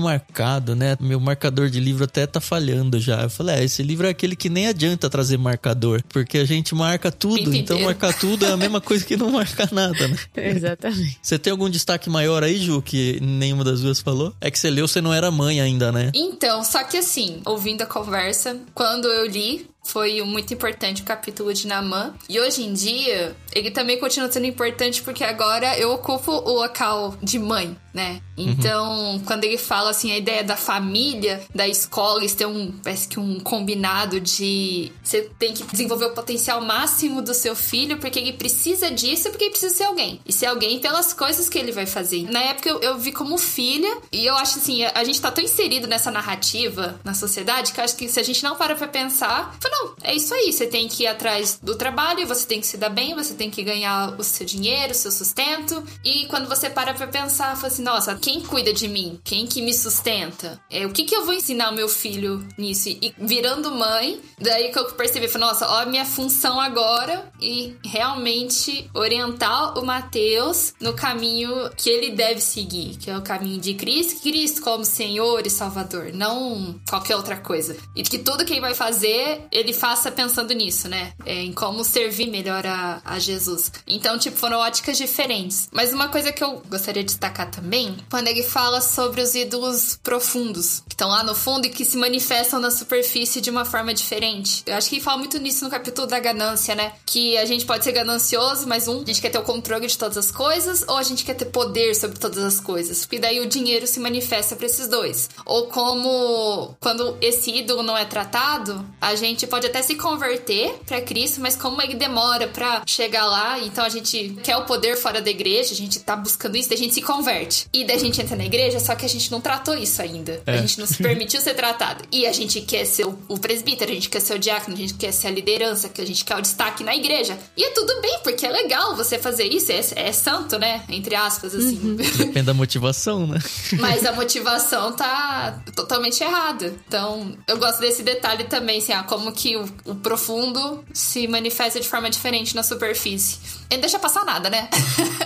marcado, né? Meu marcador de livro até tá falhando já. Eu falei: É, esse livro é aquele que nem adianta trazer marcador, porque a gente marca tudo, então marcar tudo é a mesma coisa que não marcar nada, né? *laughs* Exatamente. Você tem algum destaque maior aí, Ju, que nenhuma das duas falou? É que você leu, você não era mãe ainda, né? Então, só que assim, ouvindo a conversa, quando eu li, foi muito importante o capítulo de Namã. E hoje em dia, ele também continua sendo importante porque agora eu ocupo o local de mãe, né? Uhum. Então, uhum. quando ele fala assim, a ideia da família, da escola, eles têm um, parece que um combinado de você tem que desenvolver o potencial máximo do seu filho porque ele precisa disso porque ele precisa ser alguém. E ser alguém pelas coisas que ele vai fazer. Na época eu, eu vi como filha e eu acho assim, a, a, gente tá tão inserido nessa narrativa na sociedade que eu acho que se a gente não para pra pensar, não, é isso aí. Você tem que ir atrás do trabalho, você tem que se dar bem, você tem que ganhar o seu dinheiro, o seu sustento. E quando você para pra pensar, fala assim, nossa, quem cuida de mim? Quem que me sustenta? É, o que que eu vou ensinar o meu filho nisso? E virando mãe, daí que eu percebi, falei, nossa, ó a minha função agora e realmente orientar o Mateus no caminho que ele deve seguir, que é o caminho de Cristo, Cristo como Senhor e Salvador, não qualquer outra coisa. E que tudo que ele vai fazer, ele faça pensando nisso, né? É, em como servir melhor a, a Jesus. Então, tipo, foram óticas diferentes. Mas uma coisa que eu gostaria de destacar também, quando ele fala sobre os ídolos profundos, estão lá no fundo e que se manifestam na superfície de uma forma diferente. Eu acho que fala muito nisso no capítulo da ganância, né? Que a gente pode ser ganancioso, mas um, a gente quer ter o controle de todas as coisas, ou a gente quer ter poder sobre todas as coisas. Porque daí o dinheiro se manifesta para esses dois. Ou como quando esse ídolo não é tratado, a gente pode até se converter para Cristo, mas como ele demora para chegar lá, então a gente quer o poder fora da igreja, a gente tá buscando isso, daí a gente se converte. E daí a gente entra na igreja, só que a gente não tratou isso ainda. É. A gente não se *laughs* permitiu ser tratado. E a gente quer ser o, o presbítero, a gente quer ser o diácono, a gente quer ser a liderança, que a gente quer o destaque na igreja. E é tudo bem, porque é legal você fazer isso, é, é santo, né? Entre aspas, assim. Uhum. *laughs* Depende da motivação, né? Mas a *laughs* motivação tá totalmente errada. Então, eu gosto desse detalhe também, assim, ah, como que o, o profundo se manifesta de forma diferente na superfície. Ele deixa passar nada, né?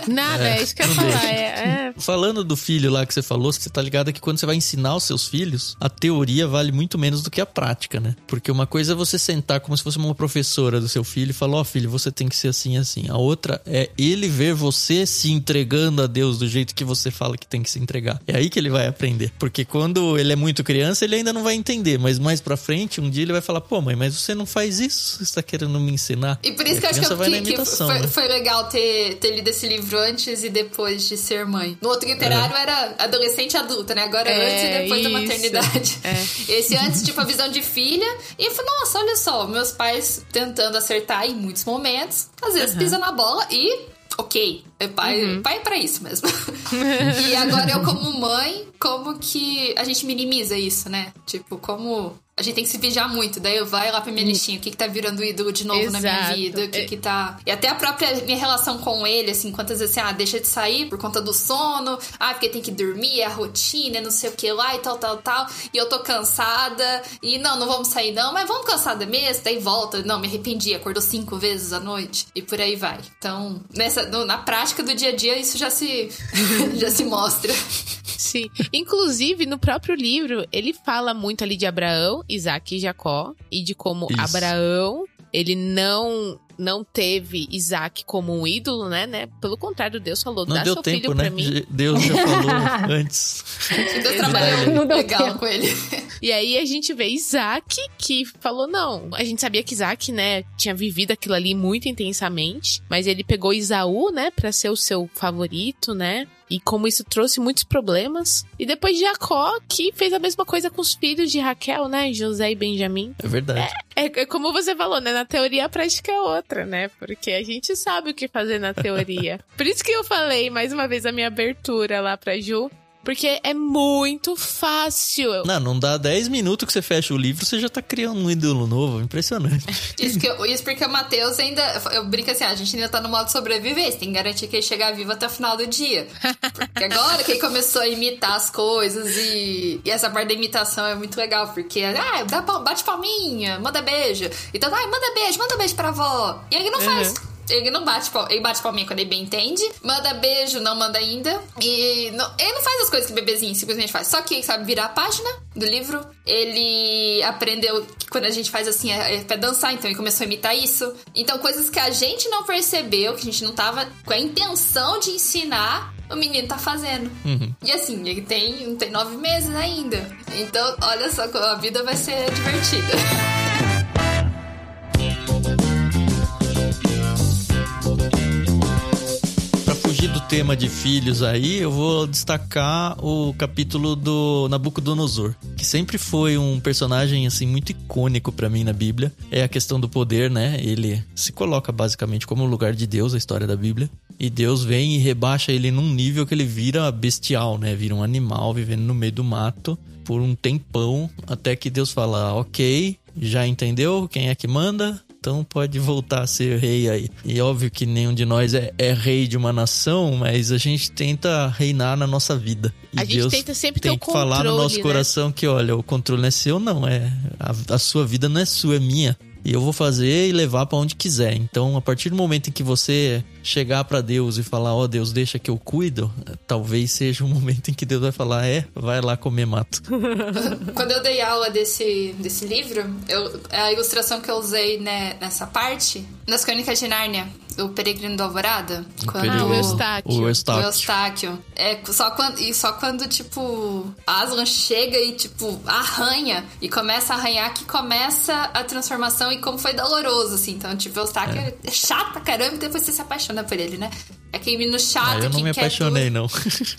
Nada, é, é isso que eu ia falar. É, é. Falando do filho lá que você falou, você tá ligado que quando você vai ensinar os seus filhos, a teoria vale muito menos do que a prática, né? Porque uma coisa é você sentar como se fosse uma professora do seu filho e falar: Ó, oh, filho, você tem que ser assim, assim. A outra é ele ver você se entregando a Deus do jeito que você fala que tem que se entregar. É aí que ele vai aprender. Porque quando ele é muito criança, ele ainda não vai entender. Mas mais pra frente, um dia ele vai falar: pô, mãe, mas você não faz isso? Você tá querendo me ensinar? E por isso e que eu acho que, vai que, na imitação, foi, né? foi legal ter, ter lido esse livro antes e depois de ser mãe. No outro literário é. era adolescente e adulta, né? Agora é, antes e depois isso. da maternidade. *laughs* É. Esse antes, tipo, a visão de filha. E eu falei, nossa, olha só, meus pais tentando acertar em muitos momentos. Às vezes uhum. pisa na bola e ok, pai, uhum. pai é pra isso mesmo. *laughs* e agora eu, como mãe, como que a gente minimiza isso, né? Tipo, como a gente tem que se vigiar muito. Daí eu vai lá pra minha listinha, o que que tá virando ídolo de novo Exato. na minha vida, o que é. que tá... E até a própria minha relação com ele, assim, quantas vezes assim, ah, deixa de sair por conta do sono, ah, porque tem que dormir, é a rotina, não sei o que lá e tal, tal, tal. E eu tô cansada, e não, não vamos sair não, mas vamos cansada mesmo, daí volta. Não, me arrependi, acordou cinco vezes à noite, e por aí vai. Então, nessa, no, na prática do dia a dia, isso já se, *laughs* já se mostra. Sim. Inclusive, no próprio livro, ele fala muito ali de Abraão, Isaac e Jacó, e de como Isso. Abraão, ele não não teve Isaac como um ídolo, né, né? Pelo contrário, Deus falou, não dá deu seu tempo, filho né? pra mim. Deus já falou *laughs* antes. Deus trabalhou legal tempo. com ele. *laughs* E aí a gente vê Isaac que falou, não, a gente sabia que Isaac, né, tinha vivido aquilo ali muito intensamente, mas ele pegou Isaú, né, pra ser o seu favorito, né? E como isso trouxe muitos problemas. E depois Jacó, que fez a mesma coisa com os filhos de Raquel, né? José e Benjamim. É verdade. É, é, é como você falou, né? Na teoria a prática é outra, né? Porque a gente sabe o que fazer na teoria. Por isso que eu falei mais uma vez a minha abertura lá pra Ju. Porque é muito fácil. Não, não dá 10 minutos que você fecha o livro, você já tá criando um ídolo novo. Impressionante. *laughs* isso, que eu, isso porque o Matheus ainda. Eu brinco assim, a gente ainda tá no modo sobrevivência. Tem que garantir que ele chegar vivo até o final do dia. Porque agora que ele começou a imitar as coisas e, e essa parte da imitação é muito legal. Porque, ah, dá, bate palminha, manda beijo. Então, ah, manda beijo, manda beijo pra avó. E ele não uhum. faz. Ele não bate ele bate palminha quando ele bem entende. Manda beijo, não manda ainda. E não, ele não faz as coisas que o bebezinho simplesmente faz. Só que ele sabe virar a página do livro. Ele aprendeu que quando a gente faz assim é, é pra dançar, então ele começou a imitar isso. Então, coisas que a gente não percebeu, que a gente não tava com a intenção de ensinar, o menino tá fazendo. Uhum. E assim, ele tem, tem nove meses ainda. Então, olha só, a vida vai ser divertida. Tema de filhos aí, eu vou destacar o capítulo do Nabucodonosor, que sempre foi um personagem assim muito icônico pra mim na Bíblia. É a questão do poder, né? Ele se coloca basicamente como o lugar de Deus, a história da Bíblia. E Deus vem e rebaixa ele num nível que ele vira bestial, né? Vira um animal vivendo no meio do mato por um tempão, até que Deus fala: Ok, já entendeu quem é que manda? Então pode voltar a ser rei aí. E óbvio que nenhum de nós é, é rei de uma nação, mas a gente tenta reinar na nossa vida. E A gente Deus tenta sempre ter tem o que falar no controle, nosso né? coração que, olha, o controle não é seu, não. É a, a sua vida não é sua, é minha. E eu vou fazer e levar pra onde quiser. Então, a partir do momento em que você chegar pra Deus e falar, ó Deus, deixa que eu cuido, talvez seja o *laughs* momento em que Deus vai falar, é, vai lá comer mato. *laughs* Quando eu dei aula desse, desse livro, eu, a ilustração que eu usei né, nessa parte, nas Crônicas de Nárnia, o Peregrino do Alvorada, quando Período- o Eustáquio. O O Eustáquio. Eustáquio. É só quando, e só quando, tipo, Aslan chega e, tipo, arranha e começa a arranhar que começa a transformação e como foi doloroso, assim. Então, tipo, Eustáquio é, é chato pra caramba e depois você se apaixona por ele, né? É aquele menino chato Ah, eu não que me apaixonei, tudo. não. *laughs*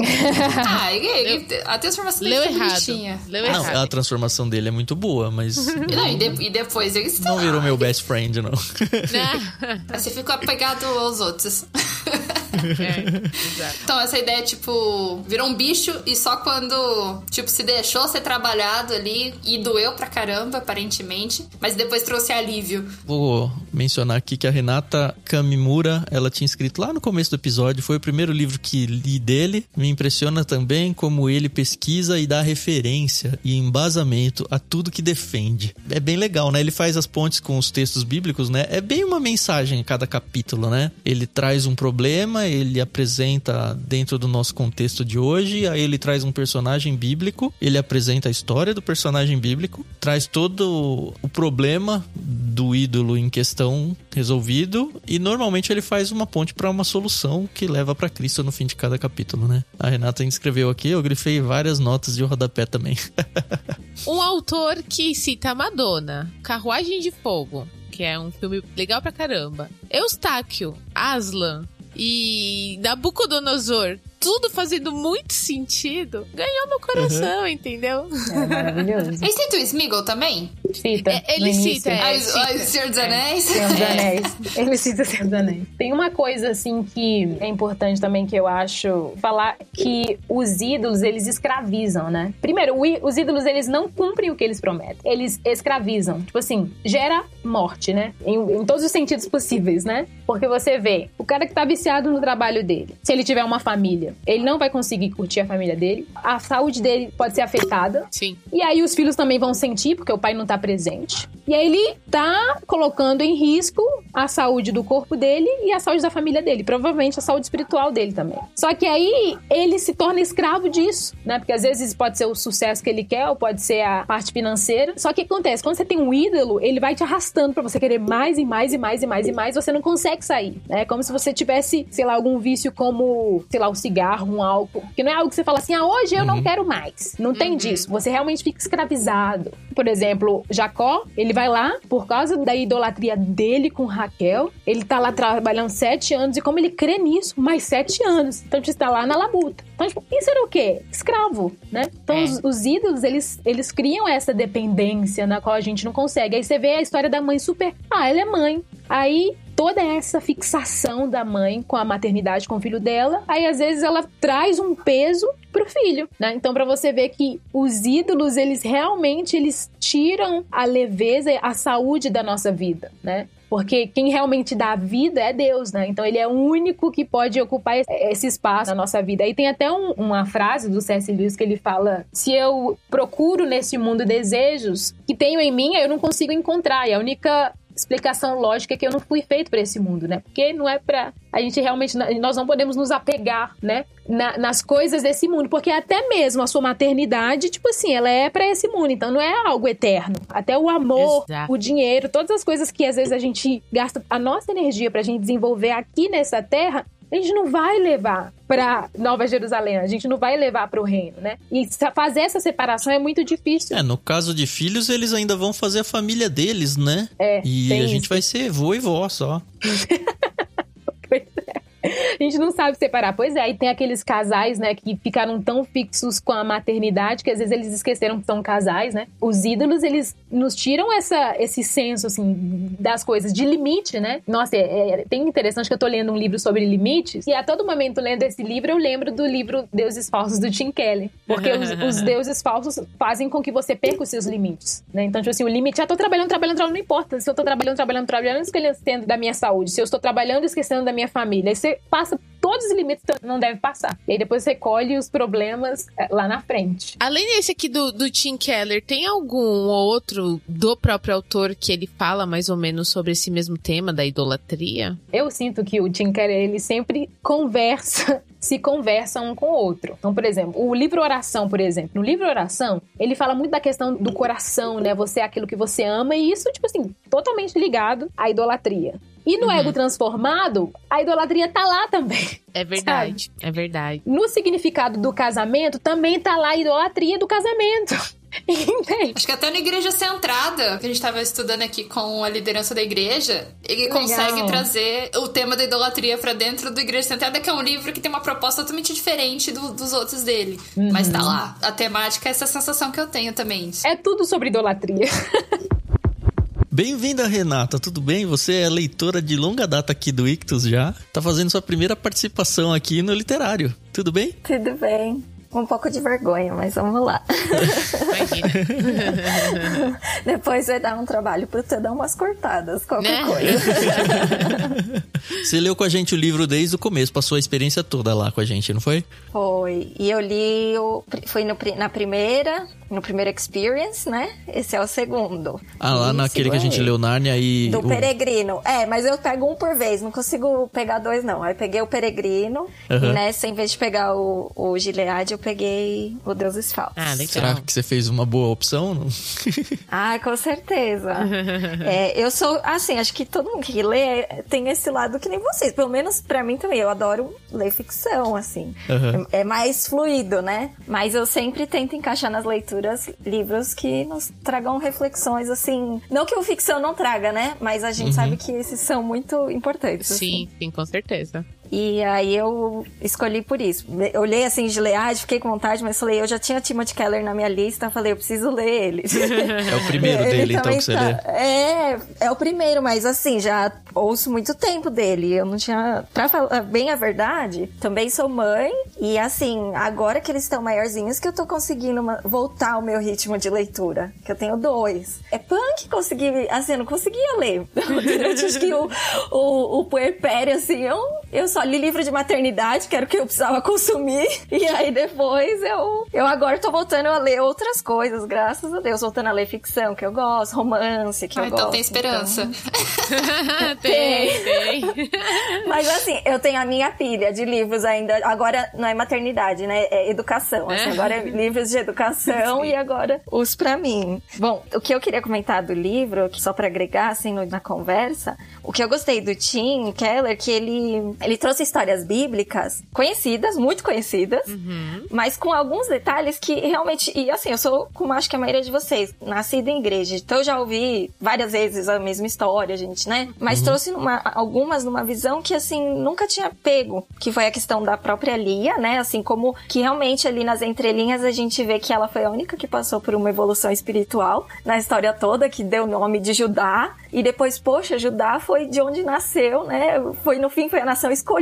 Ah, ele, ele- a transformação dele Leu foi errado. bonitinha. Leu Não, errado. a transformação dele é muito boa, mas *laughs* Não, e, de- e depois eles não virou meu best friend, não. Né? Aí Você ficou apegado aos outros. É, *laughs* exato. Então, essa ideia, tipo, virou um bicho e só quando, tipo, se deixou ser trabalhado ali e doeu pra caramba, aparentemente, mas depois trouxe alívio. Vou mencionar aqui que a Renata Kamimura, ela tinha escrito lá no começo do episódio, foi o primeiro livro que li dele. Me impressiona também como ele pesquisa e dá referência e embasamento a tudo que defende. É bem legal, né? Ele faz as pontes com os textos bíblicos, né? É bem uma mensagem em cada capítulo, né? Ele traz um problema, ele apresenta dentro do nosso contexto de hoje, aí ele traz um personagem bíblico, ele apresenta a história do personagem bíblico, traz todo o problema do ídolo em questão resolvido e normalmente ele faz uma ponte para uma solução que leva para Cristo no fim de cada capítulo, né? A Renata escreveu aqui, eu grifei várias notas de rodapé também. *laughs* Um autor que cita Madonna, Carruagem de Fogo, que é um filme legal pra caramba. Eustáquio, Aslan e Nabucodonosor, tudo fazendo muito sentido, ganhou meu coração, entendeu? É maravilhoso. Ele cita o Smiggle também? Cita. É, ele cita, é. O- cita. ah, o Senhor dos É. Anéis? Senhor dos Anéis. Ele cita Senhor dos Anéis. Tem uma coisa, assim, que é importante também que eu acho falar que os ídolos, eles escravizam, né? Primeiro, o os ídolos, eles não cumprem o que eles prometem. Eles escravizam. Tipo assim, gera morte, né? Em, em todos os sentidos possíveis, né? Porque você vê, o cara que tá viciado no trabalho dele, se ele tiver uma família, ele não vai conseguir curtir a família dele. A saúde dele pode ser afetada. Sim. E aí os filhos também vão sentir, porque o pai não tá presente. E aí ele tá colocando em risco a saúde do corpo dele e a saúde da família dele. Provavelmente a saúde espiritual dele também. Só que aí ele se torna escravo disso, né? Porque às vezes pode ser o sucesso que ele quer ou pode ser a parte financeira. Só que o que acontece? Quando você tem um ídolo, ele vai te arrastando pra você querer mais e mais e mais e mais e mais. Você não consegue sair, né? É como se você tivesse, sei lá, algum vício como, sei lá, o cigarro, um álcool. Que não é algo que você fala assim, ah, hoje eu não quero mais. Não tem Uhum. disso. Você realmente fica escravizado. Por exemplo, Jacó, ele vai lá, por causa da idolatria dele com Raquel, ele tá lá trabalhando sete anos, e como ele crê nisso, mais sete anos. Então, ele está lá na labuta. Então, tipo, isso era o quê? Escravo, né? Então, É. os, os ídolos, eles, eles criam essa dependência na qual a gente não consegue. Aí você vê a história da mãe super... Ah, ela é mãe. Aí toda essa fixação da mãe com a maternidade com o filho dela, aí às vezes ela traz um peso pro filho, né? Então para você ver que os ídolos, eles realmente eles tiram a leveza, a saúde da nossa vida, né? Porque quem realmente dá vida é Deus, né? Então ele é o único que pode ocupar esse- espaço na nossa vida. Aí tem até um- uma frase do C.S. Lewis que ele fala: se eu procuro nesse mundo desejos que tenho em mim, eu não consigo encontrar. E a única explicação lógica que eu não fui feito para esse mundo, né? Porque não é para a gente realmente nós não podemos nos apegar, né, na, nas coisas desse mundo, porque até mesmo a sua maternidade, tipo assim, ela é para esse mundo, então não é algo eterno. Até o amor, Exato. o dinheiro, todas as coisas que às vezes a gente gasta a nossa energia pra gente desenvolver aqui nessa terra, a gente não vai levar para Nova Jerusalém, a gente não vai levar para o reino, né? E fazer essa separação é muito difícil. É, no caso de filhos, eles ainda vão fazer a família deles, né? É. E a gente vai ser vô e vó só. *laughs* pois é. A gente não sabe separar. Pois é, e tem aqueles casais, né, que ficaram tão fixos com a maternidade que às vezes eles esqueceram que são casais, né? Os ídolos, eles nos tiram essa, esse senso, assim, das coisas, de limite, né? Nossa, é, é tem interessante que eu tô lendo um livro sobre limites e a todo momento lendo esse livro eu lembro do livro Deuses Falsos do Tim Kelly. Porque os, *laughs* os deuses falsos fazem com que você perca os seus limites, né? Então, tipo assim, o limite, ah, tô trabalhando, trabalhando, trabalhando, não importa. Se eu tô trabalhando, trabalhando, trabalhando, esquecendo da minha saúde. Se eu estou trabalhando, esquecendo da minha família. Aí você passa todos os limites que não deve passar. E aí depois você colhe os problemas é, lá na frente. Além desse aqui do, do Tim Keller, tem algum outro do próprio autor que ele fala mais ou menos sobre esse mesmo tema da idolatria? Eu sinto que o Tim Keller, ele sempre conversa *laughs* se conversa um com o outro. Então, por exemplo, o livro Oração, por exemplo. No livro Oração, ele fala muito da questão do coração, né? Você é aquilo que você ama, e isso, tipo assim, totalmente ligado à idolatria. E no uhum. ego transformado, a idolatria tá lá também. É *laughs* verdade, sabe? é verdade. No significado do casamento, também tá lá a idolatria do casamento. *laughs* Entende? Acho que até na igreja centrada, que a gente estava estudando aqui com a liderança da igreja, ele Legal. consegue trazer o tema da idolatria para dentro do Igreja Centrada, que é um livro que tem uma proposta totalmente diferente do, dos outros dele. Uhum. Mas tá lá. A temática é essa sensação que eu tenho também. É tudo sobre idolatria. *laughs* Bem-vinda, Renata, tudo bem? Você é leitora de longa data aqui do Ictus já. Tá fazendo sua primeira participação aqui no literário. Tudo bem? Tudo bem um pouco de vergonha, mas vamos lá. *laughs* Depois vai dar um trabalho pra você dar umas cortadas, qualquer né? coisa. *laughs* você leu com a gente o livro desde o começo, passou a experiência toda lá com a gente, não foi? Foi. E eu li, o, foi no, na primeira, no primeiro Experience, né? Esse é o segundo. Ah, lá e naquele que a gente leu Narnia e... Do o... Peregrino. É, mas eu pego um por vez, não consigo pegar dois, não. Aí peguei o Peregrino, uhum. e nessa, em vez de pegar o, o Gilead, eu peguei o Deuses Falsos. Ah, legal. Será que você fez uma boa opção? *laughs* ah, com certeza. *laughs* é, eu sou, assim, acho que todo mundo que lê tem esse lado que nem vocês. Pelo menos para mim também. Eu adoro ler ficção, assim. Uhum. É, é mais fluido, né? Mas eu sempre tento encaixar nas leituras livros que nos tragam reflexões, assim. Não que o ficção não traga, né? Mas a gente uhum. sabe que esses são muito importantes. Sim, assim. sim, com certeza. E aí eu escolhi por isso. Eu olhei assim de leade, fiquei com vontade, mas falei, eu já tinha Timothy Keller na minha lista, falei, eu preciso ler ele. *laughs* *laughs* É o primeiro dele, então, que você tá... lê? É, é o primeiro, mas assim, já ouço muito tempo dele. Eu não tinha. Pra falar bem a verdade, também sou mãe, e assim, agora que eles estão maiorzinhos, que eu tô conseguindo voltar ao meu ritmo de leitura. Que eu tenho dois. É punk conseguir. Assim, eu não conseguia ler. *laughs* Durante acho que o, o, o puerpério, assim, eu, eu só li livro de maternidade, que era o que eu precisava *laughs* consumir. E aí depois eu, eu agora tô voltando a ler outras coisas, graças a Deus. Voltando a ler ficção, que eu gosto, romance, que ah, eu então gosto. Tem esperança. Então... *laughs* tem, tem. *laughs* Mas assim, eu tenho a minha pilha de livros ainda. Agora não é maternidade, né? É educação. Assim, é. Agora é livros de educação Sim. e agora os para mim. Bom, o que eu queria comentar do livro, só para agregar assim na conversa, o que eu gostei do Tim Keller, que ele, ele trouxe histórias bíblicas conhecidas, muito conhecidas, uhum. mas com alguns detalhes que realmente. E assim, eu sou, como acho que a maioria de vocês, nascida em igreja, então eu já ouvi várias vezes a mesma história, gente, né? Mas uhum. trouxe numa, algumas numa visão que, assim, nunca tinha pego, que foi a questão da própria Lia, né? Assim, como que realmente ali nas entrelinhas a gente vê que ela foi a única que passou por uma evolução espiritual na história toda, que deu o nome de Judá, e depois, poxa, Judá foi de onde nasceu, né? Foi no fim, foi a nação escolhida.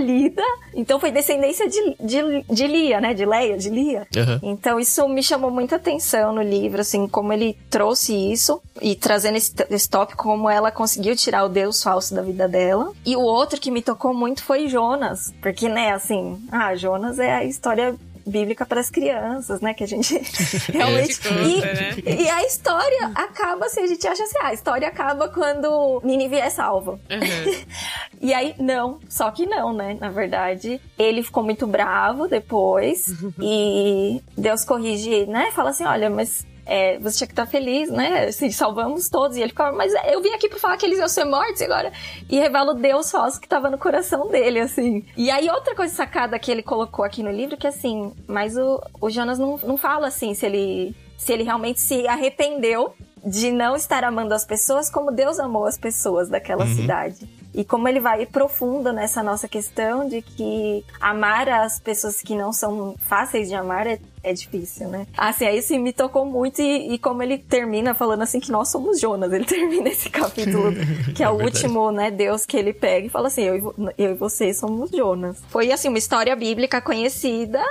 Então foi descendência de, de, de Lia, né? De Leia, de Lia. Uhum. Então isso me chamou muita atenção no livro, assim, como ele trouxe isso e trazendo esse, esse tópico, como ela conseguiu tirar o Deus falso da vida dela. E o outro que me tocou muito foi Jonas, porque, né, assim, ah, Jonas é a história bíblica para as crianças, né? Que a gente *laughs* realmente. Conta, e, né? e a história acaba assim, a gente acha assim, ah, a história acaba quando Nínive é salva. Uhum. *laughs* E aí, não, só que não, né? Na verdade, ele ficou muito bravo depois *laughs* e Deus corrige, né? Fala assim: olha, mas. É, você tinha que estar feliz, né? Assim, salvamos todos. E ele ficava, mas eu vim aqui pra falar que eles iam ser mortos agora. E revela Deus falso que tava no coração dele, assim. E aí, outra coisa sacada que ele colocou aqui no livro, que assim, mas o, o Jonas não, não fala assim se ele, se ele realmente se arrependeu de não estar amando as pessoas como Deus amou as pessoas daquela cidade. E como ele vai profundo nessa nossa questão de que amar as pessoas que não são fáceis de amar é, é difícil, né? Assim, aí sim me tocou muito e, e como ele termina falando assim que nós somos Jonas. Ele *laughs* termina esse capítulo, que é, *laughs* É o verdade. último, né, Deus que ele pega e fala assim, eu e, eu e você somos Jonas. Foi, assim, uma história bíblica conhecida,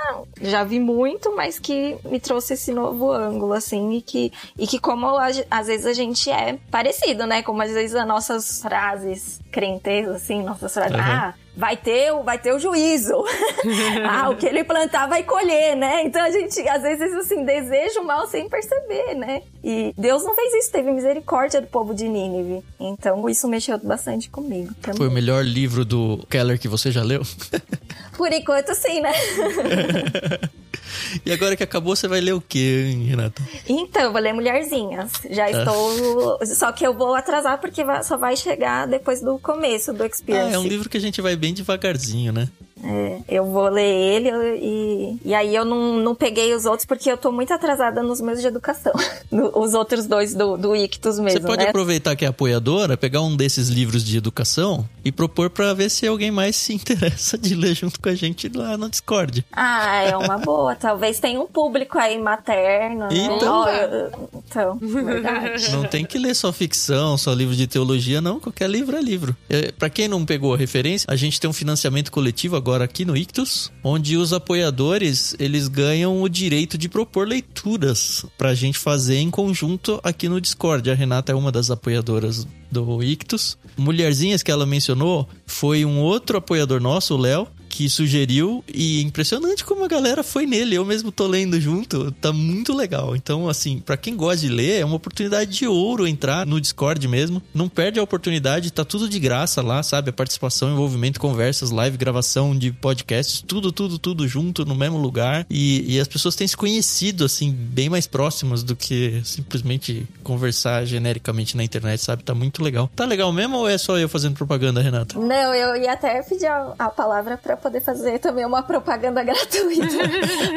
já vi muito, mas que me trouxe esse novo ângulo, assim, e que, e que como a- às vezes a gente é parecido, né? Como às vezes as nossas frases crentes, assim, nossas frases, Uhum. ah, vai ter, o- vai ter o juízo. *laughs* ah, o que ele plantar vai colher, né? Então a gente, às vezes, assim, deseja o mal sem perceber, né? E Deus não fez isso, teve misericórdia do povo de Nínive. Então isso mexeu bastante comigo também. Foi o melhor livro do Keller que você já leu? *laughs* Por enquanto, sim, né? *laughs* E agora que acabou, você vai ler o quê, hein, Renata? Então, eu vou ler Mulherzinhas. Já estou. Só que eu vou atrasar porque só vai chegar depois do começo do Ah, Experience. é um livro que a gente vai bem devagarzinho, né? É, eu vou ler ele e, e aí eu não, não peguei os outros porque eu tô muito atrasada nos meus de educação. *laughs* No- os outros dois do, do Ictus mesmo, Você pode né? aproveitar que é apoiadora, pegar um desses livros de educação e propor pra ver se alguém mais se *laughs* interessa de ler junto com a gente lá no Discord. Ah, é uma boa. *laughs* Talvez tenha um público aí materno, né? Então. Então, verdade. Não tem que ler só ficção, só livro de teologia, não. Qualquer livro é livro. É, para quem não pegou a referência, a gente tem um financiamento coletivo agora aqui no Ictus, onde os apoiadores eles ganham o direito de propor leituras pra gente fazer em conjunto aqui no Discord. A Renata é uma das apoiadoras do Ictus. Mulherzinhas que ela mencionou foi um outro apoiador nosso, o Léo, que sugeriu e impressionante como a galera foi nele. Eu mesmo tô lendo junto, tá muito legal. Então, assim, pra quem gosta de ler, é uma oportunidade de ouro entrar no Discord mesmo. Não perde a oportunidade, tá tudo de graça lá, sabe? A participação, envolvimento, conversas, live, gravação de podcasts, tudo, tudo, tudo junto no mesmo lugar. E, e as pessoas têm se conhecido, assim, bem mais próximas do que simplesmente conversar genericamente na internet, sabe? Tá muito legal. Tá legal mesmo ou é só eu fazendo propaganda, Renata? Não, eu ia até pedir a, a palavra pra poder fazer também uma propaganda *laughs* gratuita.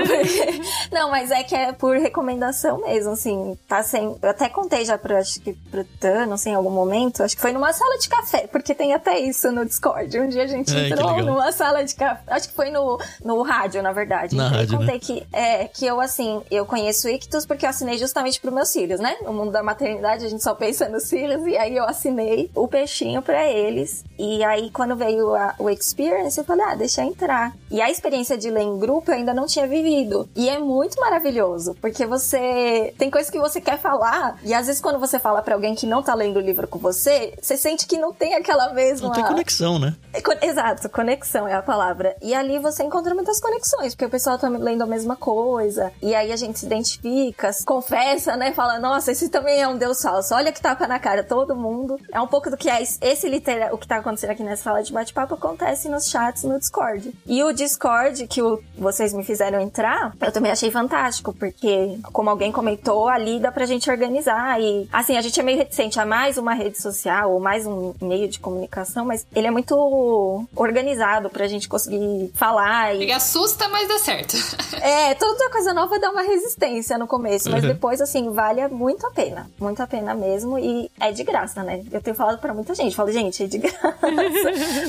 Porque- não, mas é que é por recomendação mesmo, assim, tá sem. Eu até contei já pro, acho que pro Tano, assim, em algum momento, acho que foi numa sala de café, porque tem até isso no Discord. Um dia a gente que entrou numa sala de café, acho que foi no, no rádio, na verdade. Na Então, rádio, eu né? contei que, é, que eu, assim, eu conheço o Ictus porque eu assinei justamente pros meus filhos, né? No mundo da maternidade a gente só pensa nos filhos, e aí eu assinei o peixinho pra eles. E aí, quando veio a- o Experience, eu falei, ah, deixa eu entrar. E a experiência de ler em grupo eu ainda não tinha vivido. E é muito maravilhoso, porque você. Tem coisas que você quer falar, e às vezes quando você fala pra alguém que não tá lendo o livro com você, você sente que não tem aquela mesma. Não tem conexão, né? É, Exato, conexão é a palavra. E ali você encontra muitas conexões, porque o pessoal tá lendo a mesma coisa. E aí a gente se identifica, se confessa, né? Fala, nossa, esse também é um Deus falso. Olha que tapa na cara todo mundo. É um pouco do que é es- esse litera o que tá acontecendo aqui nessa sala de bate-papo acontece nos chats no Discord. E o Discord que o- vocês me fizeram entrar, eu também achei fantástico, porque, como alguém comentou, ali dá pra gente organizar. E, assim, a gente é meio reticente a mais uma rede social ou mais um meio de comunicação, mas ele é muito organizado pra gente conseguir falar e Ele assusta, mas dá certo. *laughs* é, toda coisa nova dá uma resistência no começo, mas depois, assim, vale muito a pena. Muito a pena mesmo. E é de graça, né? Eu tenho falado pra muita gente. Falo, gente, é de *laughs* graça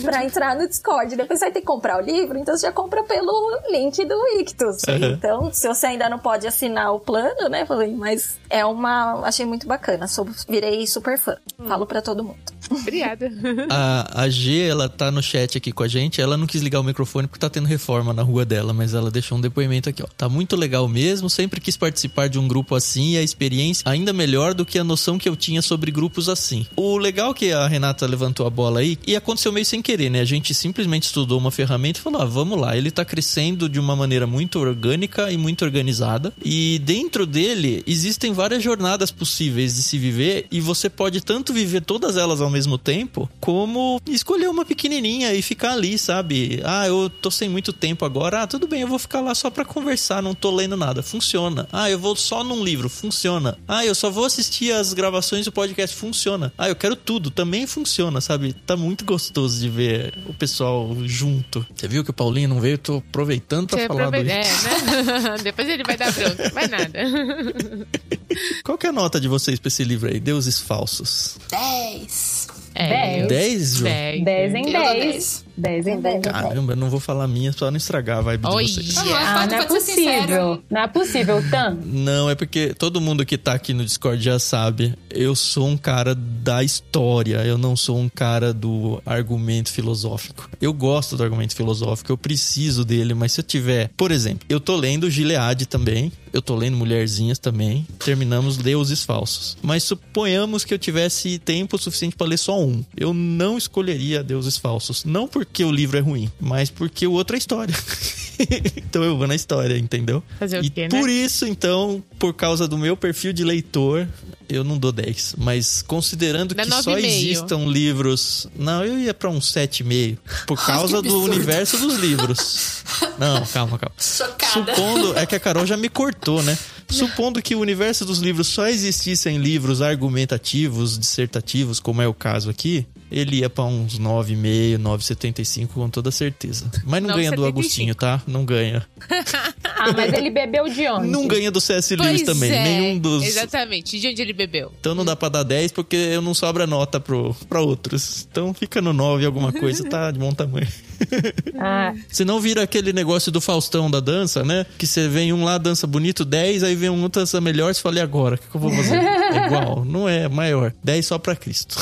pra entrar no Discord. Depois vai ter que comprar o livro, então você já compra pelo link do Ictus. Uhum. Então, se você ainda não pode assinar o plano, né? Falei, mas é uma. Achei muito bacana. Sou, virei super fã. Falo pra todo mundo. Obrigada. *laughs* A, a G, ela tá no chat aqui com a gente. Ela não quis ligar o microfone porque tá tendo reforma na rua dela, mas ela deixou um depoimento aqui, ó. Tá muito legal mesmo. Sempre quis participar de um grupo assim e a experiência ainda melhor do que a noção que eu tinha sobre grupos assim. O legal é que a Renata levantou a bola aí e aconteceu meio sem querer, né? A gente simplesmente estudou uma ferramenta e falou: ah, vamos lá. Ele tá crescendo de uma maneira muito orgânica e muito organizada. E dentro dele existem várias jornadas possíveis de se viver e você pode tanto viver todas elas ao mesmo tempo, como escolher uma pequenininha e ficar ali, sabe? Ah, eu tô sem muito tempo agora. Ah, tudo bem, eu vou ficar lá só para conversar, não tô lendo nada. Funciona. Ah, eu vou só num livro. Funciona. Ah, eu só vou assistir as gravações do podcast. Funciona. Ah, eu quero tudo. Também funciona, sabe? Tá muito gostoso de ver o pessoal junto. Você viu que o Paulinho não veio? Tô aproveitando pra Você falar aprove- do É, né? *laughs* Depois ele vai dar bronca. Vai nada. *laughs* Qual que é a nota de vocês pra esse livro aí? Deuses Falsos. 10. É, eu- 10, Ju? 10. 10 em Eu dou 10. 10. 10 em 10. Caramba, eu não vou falar minhas pra não estragar a vibe Olha. de vocês. Ah, Ah, não é sincero. possível. Não é possível, Tan. Não, é porque todo mundo que tá aqui no Discord já sabe. Eu sou um cara da história, eu não sou um cara do argumento filosófico. Eu gosto do argumento filosófico, eu preciso dele, mas se eu tiver. Por exemplo, eu tô lendo Gilead também, eu tô lendo Mulherzinhas também, terminamos Deuses Falsos. Mas suponhamos que eu tivesse tempo suficiente pra ler só um. Eu não escolheria Deuses Falsos. Não porque o livro é ruim, mas porque o outro é história. *laughs* então eu vou na história, entendeu? Fazer o e quê, né? por isso, então, por causa do meu perfil de leitor, eu não dou 10. Mas considerando Dá que só 9,5. existam livros. Não, eu ia pra um 7,5. Por *laughs* causa do universo dos livros. *laughs* Não, calma, calma. Chocada. Supondo. É que a Carol já me cortou, né? Supondo que o universo dos livros só existissem livros argumentativos, dissertativos, como é o caso aqui, ele ia pra uns 9,5, 9,75 com toda certeza. Mas não ganha do 9,75. Agostinho, tá? Não ganha. *laughs* Ah, mas ele bebeu de onde? Não ganha do C.S. Lewis Pois também. é, Nenhum dos. Exatamente. De onde ele bebeu? Então não dá pra dar 10 porque eu não sobra nota pro, pra outros. Então fica no 9 alguma coisa, tá de bom tamanho. *laughs* Ah, Senão vira aquele negócio do Faustão da dança, né? Que você vem um lá, dança bonito, 10, aí vem um outro, dança melhor, você fala, e agora? O que, que eu vou fazer? *laughs* É igual, não é maior. 10 só pra Cristo.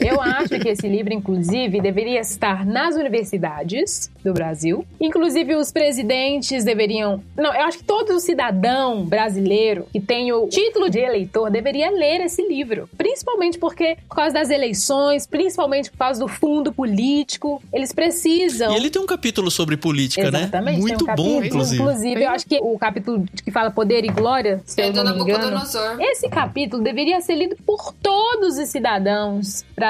Eu acho que esse livro, inclusive, deveria estar nas universidades do Brasil. Inclusive, os presidentes deveriam. Não, eu acho que todo cidadão brasileiro que tem o título de eleitor deveria ler esse livro. Principalmente porque, por causa das eleições, principalmente por causa do fundo político, eles precisam. E ele tem um capítulo sobre política, Exatamente, né? Muito tem um bom, capítulo, inclusive. Inclusive, eu acho que o capítulo que fala Poder e Glória, se É eu não me engano. Esse capítulo deveria ser lido por todos os cidadãos brasileiros,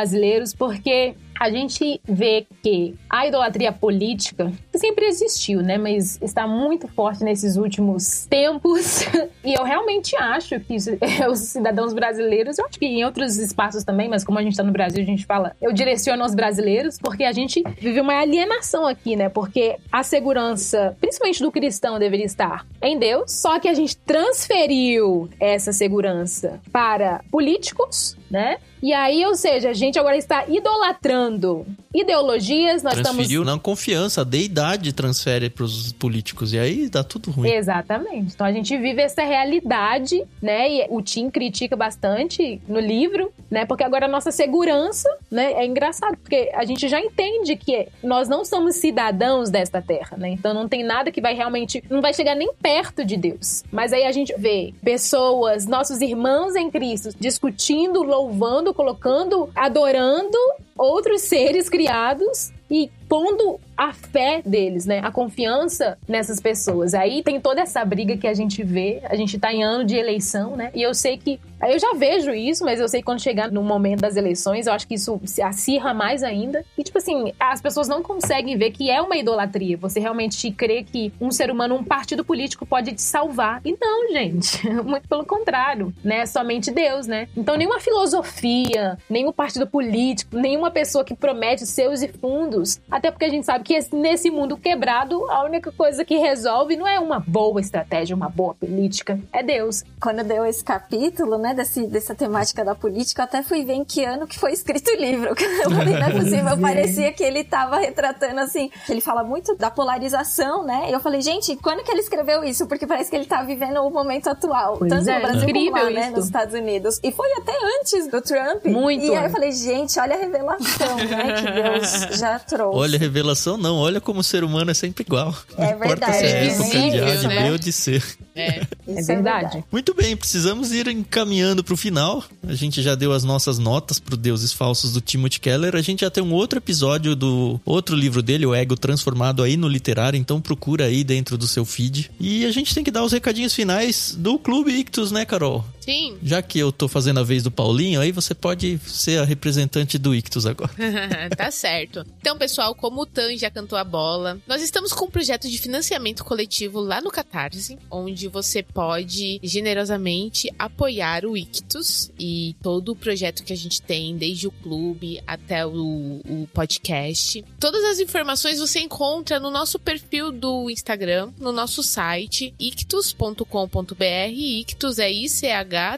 porque a gente vê que a idolatria política sempre existiu, né? Mas está muito forte nesses últimos tempos. *laughs* E eu realmente acho que *laughs* os cidadãos brasileiros, eu acho que em outros espaços também, mas como a gente está no Brasil, a gente fala, eu direciono aos brasileiros, porque a gente vive uma alienação aqui, né? Porque a segurança, principalmente do cristão, deveria estar em Deus, só que a gente transferiu essa segurança para políticos, né? E aí, ou seja, a gente agora está idolatrando ideologias, nós Transferiu na confiança, a deidade transfere pros políticos. E aí dá tudo ruim. estamos. Exatamente. Então a gente vive essa realidade, né? E o Tim critica bastante no livro, né? Porque agora a nossa segurança, né? É engraçado, porque a gente já entende que nós não somos cidadãos desta terra, né? Então não tem nada que vai realmente. Não vai chegar nem perto de Deus. Mas aí a gente vê pessoas, nossos irmãos em Cristo, discutindo, louvando, colocando, adorando outros seres criados e pondo a fé deles, né? A confiança nessas pessoas. Aí tem toda essa briga que a gente vê. A gente tá em ano de eleição, né? E eu sei que. Eu já vejo isso, mas eu sei que quando chegar no momento das eleições, eu acho que isso se acirra mais ainda. E, tipo assim, as pessoas não conseguem ver que é uma idolatria. Você realmente crê que um ser humano, um partido político pode te salvar. E não, gente. *laughs* Muito pelo contrário, né? Somente Deus, né? Então, nenhuma filosofia, nenhum partido político, nenhuma pessoa que promete seus e fundos Até porque a gente sabe que nesse mundo quebrado, a única coisa que resolve não é uma boa estratégia, uma boa política, é Deus. Quando deu esse capítulo, né, desse, dessa temática da política, eu até fui ver em que ano que foi escrito o livro. *laughs* Eu falei, não é possível, *laughs* parecia que ele estava retratando assim, ele fala muito da polarização, né? E eu falei, gente, quando que ele escreveu isso? Porque parece que ele tá vivendo o momento atual, pois tanto é, no Brasil como lá, né, nos Estados Unidos. E foi até antes do Trump. Muito. E aí eu falei, gente, olha a revelação, né, que Deus já trouxe. Olha a revelação, não, olha como o ser humano é sempre igual. Não É importa se é verdade. época de Visível, A, de né? B ou de C. É. É verdade. Muito bem, precisamos ir encaminhando para o final. A gente já deu as nossas notas pro Deuses Falsos do Timothy Keller. A gente já tem um outro episódio do outro livro dele, O Ego Transformado, aí no literário. Então procura aí dentro do seu feed. E a gente tem que dar os recadinhos finais do Clube Ictus, né, Carol? Sim. Já que eu tô fazendo a vez do Paulinho, aí você pode ser a representante do Ictus agora. *laughs* tá certo. Então, pessoal, como o Tan já cantou a bola, nós estamos com um projeto de financiamento coletivo lá no Catarse, onde você pode generosamente apoiar o Ictus e todo o projeto que a gente tem, desde o clube até o, o podcast. Todas as informações você encontra no nosso perfil do Instagram, no nosso site, ictus.com.br. Ictus é I-C-H-T-H-U-S.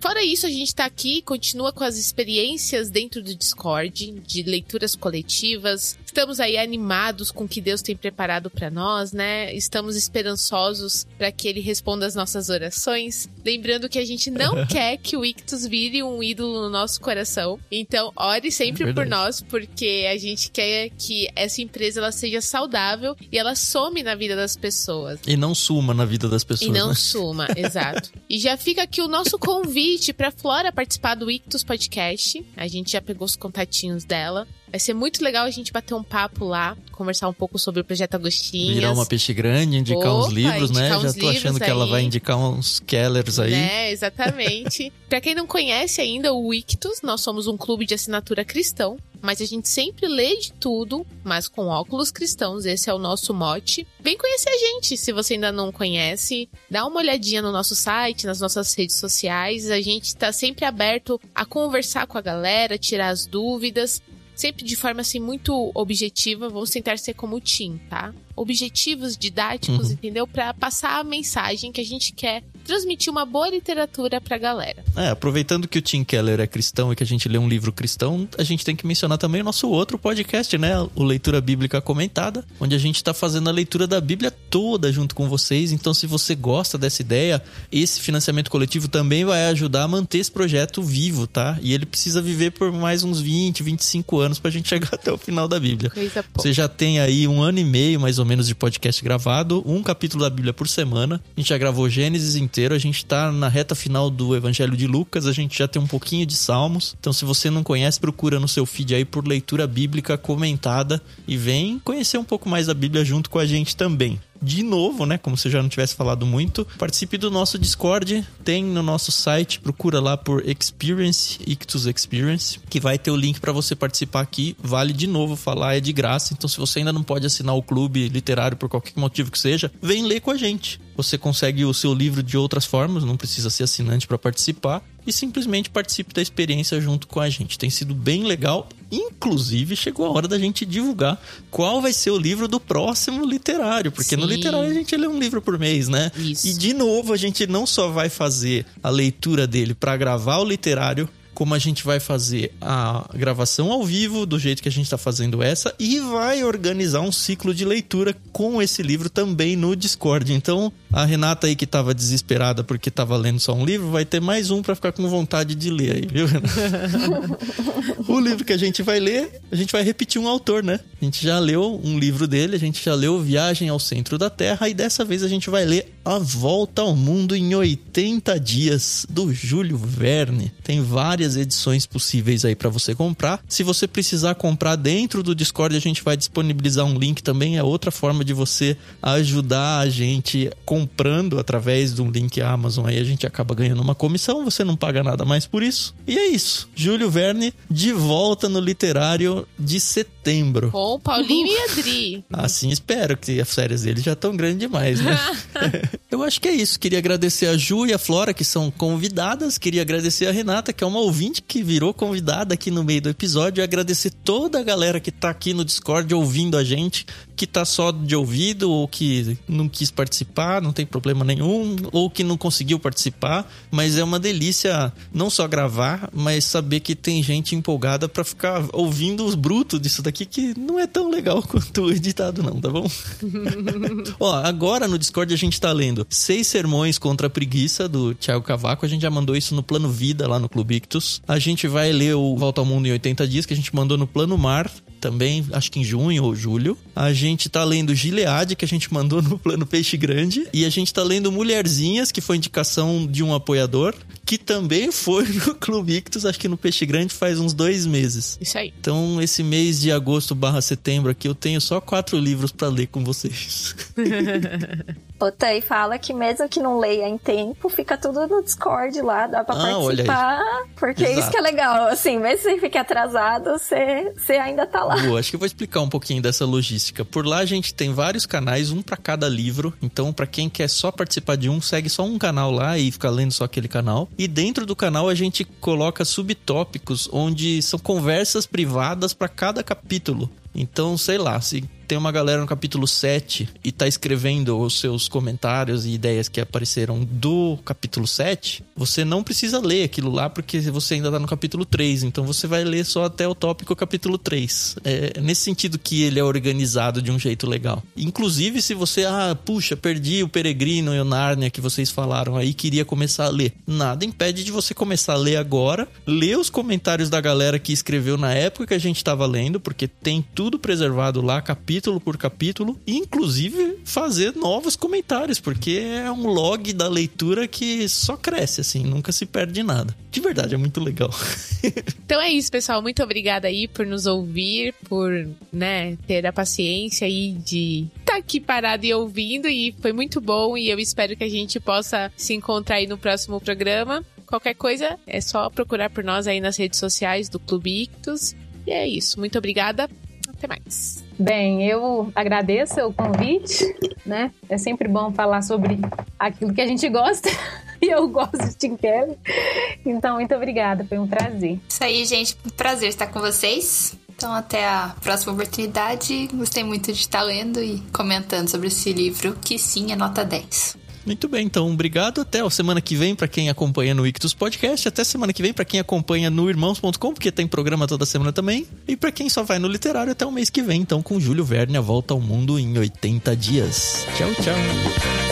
Fora isso, a gente tá aqui, continua com as experiências dentro do Discord, de leituras coletivas. Estamos aí animados com o que Deus tem preparado para nós, né? Estamos esperançosos para que ele responda as nossas orações. Lembrando que a gente não *laughs* quer que o Ictus vire um ídolo no nosso coração. Então, ore sempre É por nós, porque a gente quer que essa empresa ela seja saudável e ela some na vida das pessoas. E não suma na vida das pessoas, E não né? suma, *laughs* exato. E já fica aqui o nosso convite pra Flora participar do Ictus Podcast. A gente já pegou os contatinhos dela. Vai ser muito legal a gente bater um papo lá, conversar um pouco sobre o projeto Agostinhas. Virar uma peixe grande, indicar uns Opa, livros, né? indicar Já uns tô achando livros que ela vai indicar uns Kellers aí. Né, exatamente. *laughs* pra quem não conhece ainda o Ictus, nós somos um clube de assinatura cristão, mas a gente sempre lê de tudo, mas com óculos cristãos, esse é o nosso mote. Vem conhecer a gente, se você ainda não conhece, dá uma olhadinha no nosso site, nas nossas redes sociais, a gente tá sempre aberto a conversar com a galera, tirar as dúvidas, sempre de forma assim muito objetiva, vamos tentar ser como o Tim, tá? Objetivos, didáticos, Uhum. entendeu? Pra passar a mensagem que a gente quer transmitir uma boa literatura pra galera. É, aproveitando que o Tim Keller é cristão e que a gente lê um livro cristão, a gente tem que mencionar também o nosso outro podcast, né? O Leitura Bíblica Comentada, onde a gente tá fazendo a leitura da Bíblia toda junto com vocês. Então, se você gosta dessa ideia, esse financiamento coletivo também vai ajudar a manter esse projeto vivo, tá? E ele precisa viver por mais uns 20, 25 anos pra gente *laughs* chegar até o final da Bíblia. Coisa. Você já tem aí um ano e meio, mais ou menos, de podcast gravado, um capítulo da Bíblia por semana. A gente já gravou Gênesis inteiro, a gente tá na reta final do Evangelho de Lucas, a gente já tem um pouquinho de Salmos. Então, se você não conhece, procura no seu feed aí por leitura bíblica comentada e vem conhecer um pouco mais da Bíblia junto com a gente também. De novo, né? Como se eu já não tivesse falado muito, participe do nosso Discord. Tem no nosso site, procura lá por Experience, Ictus Experience, que vai ter o link para você participar aqui. Vale de novo falar, é de graça. Então, se você ainda não pode assinar o clube literário por qualquer motivo que seja, vem ler com a gente. Você consegue o seu livro de outras formas, não precisa ser assinante para participar. E simplesmente participe da experiência junto com a gente. Tem sido bem legal. Inclusive, chegou a hora da gente divulgar qual vai ser o livro do próximo literário. Porque no Sim. literário a gente lê um livro por mês, né? Isso. E de novo, a gente não só vai fazer a leitura dele para gravar o literário, como a gente vai fazer a gravação ao vivo, do jeito que a gente está fazendo essa, e vai organizar um ciclo de leitura com esse livro também no Discord. Então, a Renata aí que estava desesperada porque estava lendo só um livro, vai ter mais um para ficar com vontade de ler aí, viu, Renata? *laughs* o livro que a gente vai ler, a gente vai repetir um autor, né? A gente já leu um livro dele, a gente já leu Viagem ao Centro da Terra, e dessa vez a gente vai ler A Volta ao Mundo em 80 Dias, do Júlio Verne. Tem várias edições possíveis aí para você comprar. Se você precisar comprar dentro do Discord, a gente vai disponibilizar um link também. É outra forma de você ajudar a gente comprando através de um link Amazon. Aí a gente acaba ganhando uma comissão, você não paga nada mais por isso. E é isso. Júlio Verne de volta no literário de setembro. Com Paulinho e Adri. Assim espero, que as férias deles já estão grandes demais, né? *laughs* Eu acho que é isso. Queria agradecer a Ju e a Flora, que são convidadas. Queria agradecer a Renata, que é uma ouvinte que virou convidada aqui no meio do episódio. E agradecer toda a galera que tá aqui no Discord ouvindo a gente, que tá só de ouvido ou que não quis participar, não tem problema nenhum, ou que não conseguiu participar. Mas é uma delícia não só gravar, mas saber que tem gente empolgada para ficar ouvindo os brutos disso daqui, que não é tão legal *laughs* quanto o editado, não, tá bom? *laughs* Ó, agora no Discord a gente tá lendo Seis Sermões contra a Preguiça, do Thiago Cavaco. A gente já mandou isso no Plano Vida, lá no Clube Ictus. A gente vai ler o Volta ao Mundo em 80 Dias, que a gente mandou no Plano Mar, também, acho que em junho ou julho. A gente tá lendo Gilead, que a gente mandou no plano Peixe Grande. E a gente tá lendo Mulherzinhas, que foi indicação de um apoiador, que também foi *laughs* no Clube Ictus, acho que no Peixe Grande faz uns dois meses. Isso aí. Então, esse mês de agosto barra setembro aqui, eu tenho só quatro livros para ler com vocês. *laughs* O Tay fala que mesmo que não leia em tempo, fica tudo no Discord lá, dá pra Ah, olha aí. participar. Porque é isso Exato. que é legal. Assim, mesmo se você fique atrasado, você, você ainda tá lá. Boa, acho que eu vou explicar um pouquinho dessa logística. Por lá a gente tem vários canais, um para cada livro. Então, para quem quer só participar de um, segue só um canal lá e fica lendo só aquele canal. E dentro do canal a gente coloca subtópicos onde são conversas privadas para cada capítulo. Então, sei lá, se tem uma galera no capítulo 7 e tá escrevendo os seus comentários e ideias que apareceram do capítulo 7, você não precisa ler aquilo lá porque você ainda tá no capítulo 3, então você vai ler só até o tópico capítulo 3. É nesse sentido que ele é organizado de um jeito legal. Inclusive, se você, ah, puxa, perdi o Peregrino e o Nárnia que vocês falaram aí, queria começar a ler. Nada impede de você começar a ler agora, ler os comentários da galera que escreveu na época que a gente tava lendo, porque tem tudo preservado lá, capítulo por capítulo, e inclusive fazer novos comentários, porque é um log da leitura que só cresce, assim, nunca se perde nada. De verdade, é muito legal. *laughs* Então é isso, pessoal. Muito obrigada aí por nos ouvir, por, né, ter a paciência aí de estar aqui parado e ouvindo. E foi muito bom. E eu espero que a gente possa se encontrar aí no próximo programa. Qualquer coisa, é só procurar por nós aí nas redes sociais do Clube Ictus. E é isso. Muito obrigada. Até mais. Bem, eu agradeço o convite, né? É sempre bom falar sobre aquilo que a gente gosta. *laughs* E eu gosto de Keller. Então, muito obrigada, foi um prazer. Isso aí, gente. Um prazer estar com vocês. Então, até a próxima oportunidade. Gostei muito de estar lendo e comentando sobre esse livro, que sim é nota 10. Muito bem, então, obrigado. Até a semana que vem para quem acompanha no Ictus Podcast. Até semana que vem para quem acompanha no irmãos.com, porque tem programa toda semana também. E para quem só vai no literário até o mês que vem, então, com Júlio Verne, a volta ao mundo em 80 dias. Tchau, tchau.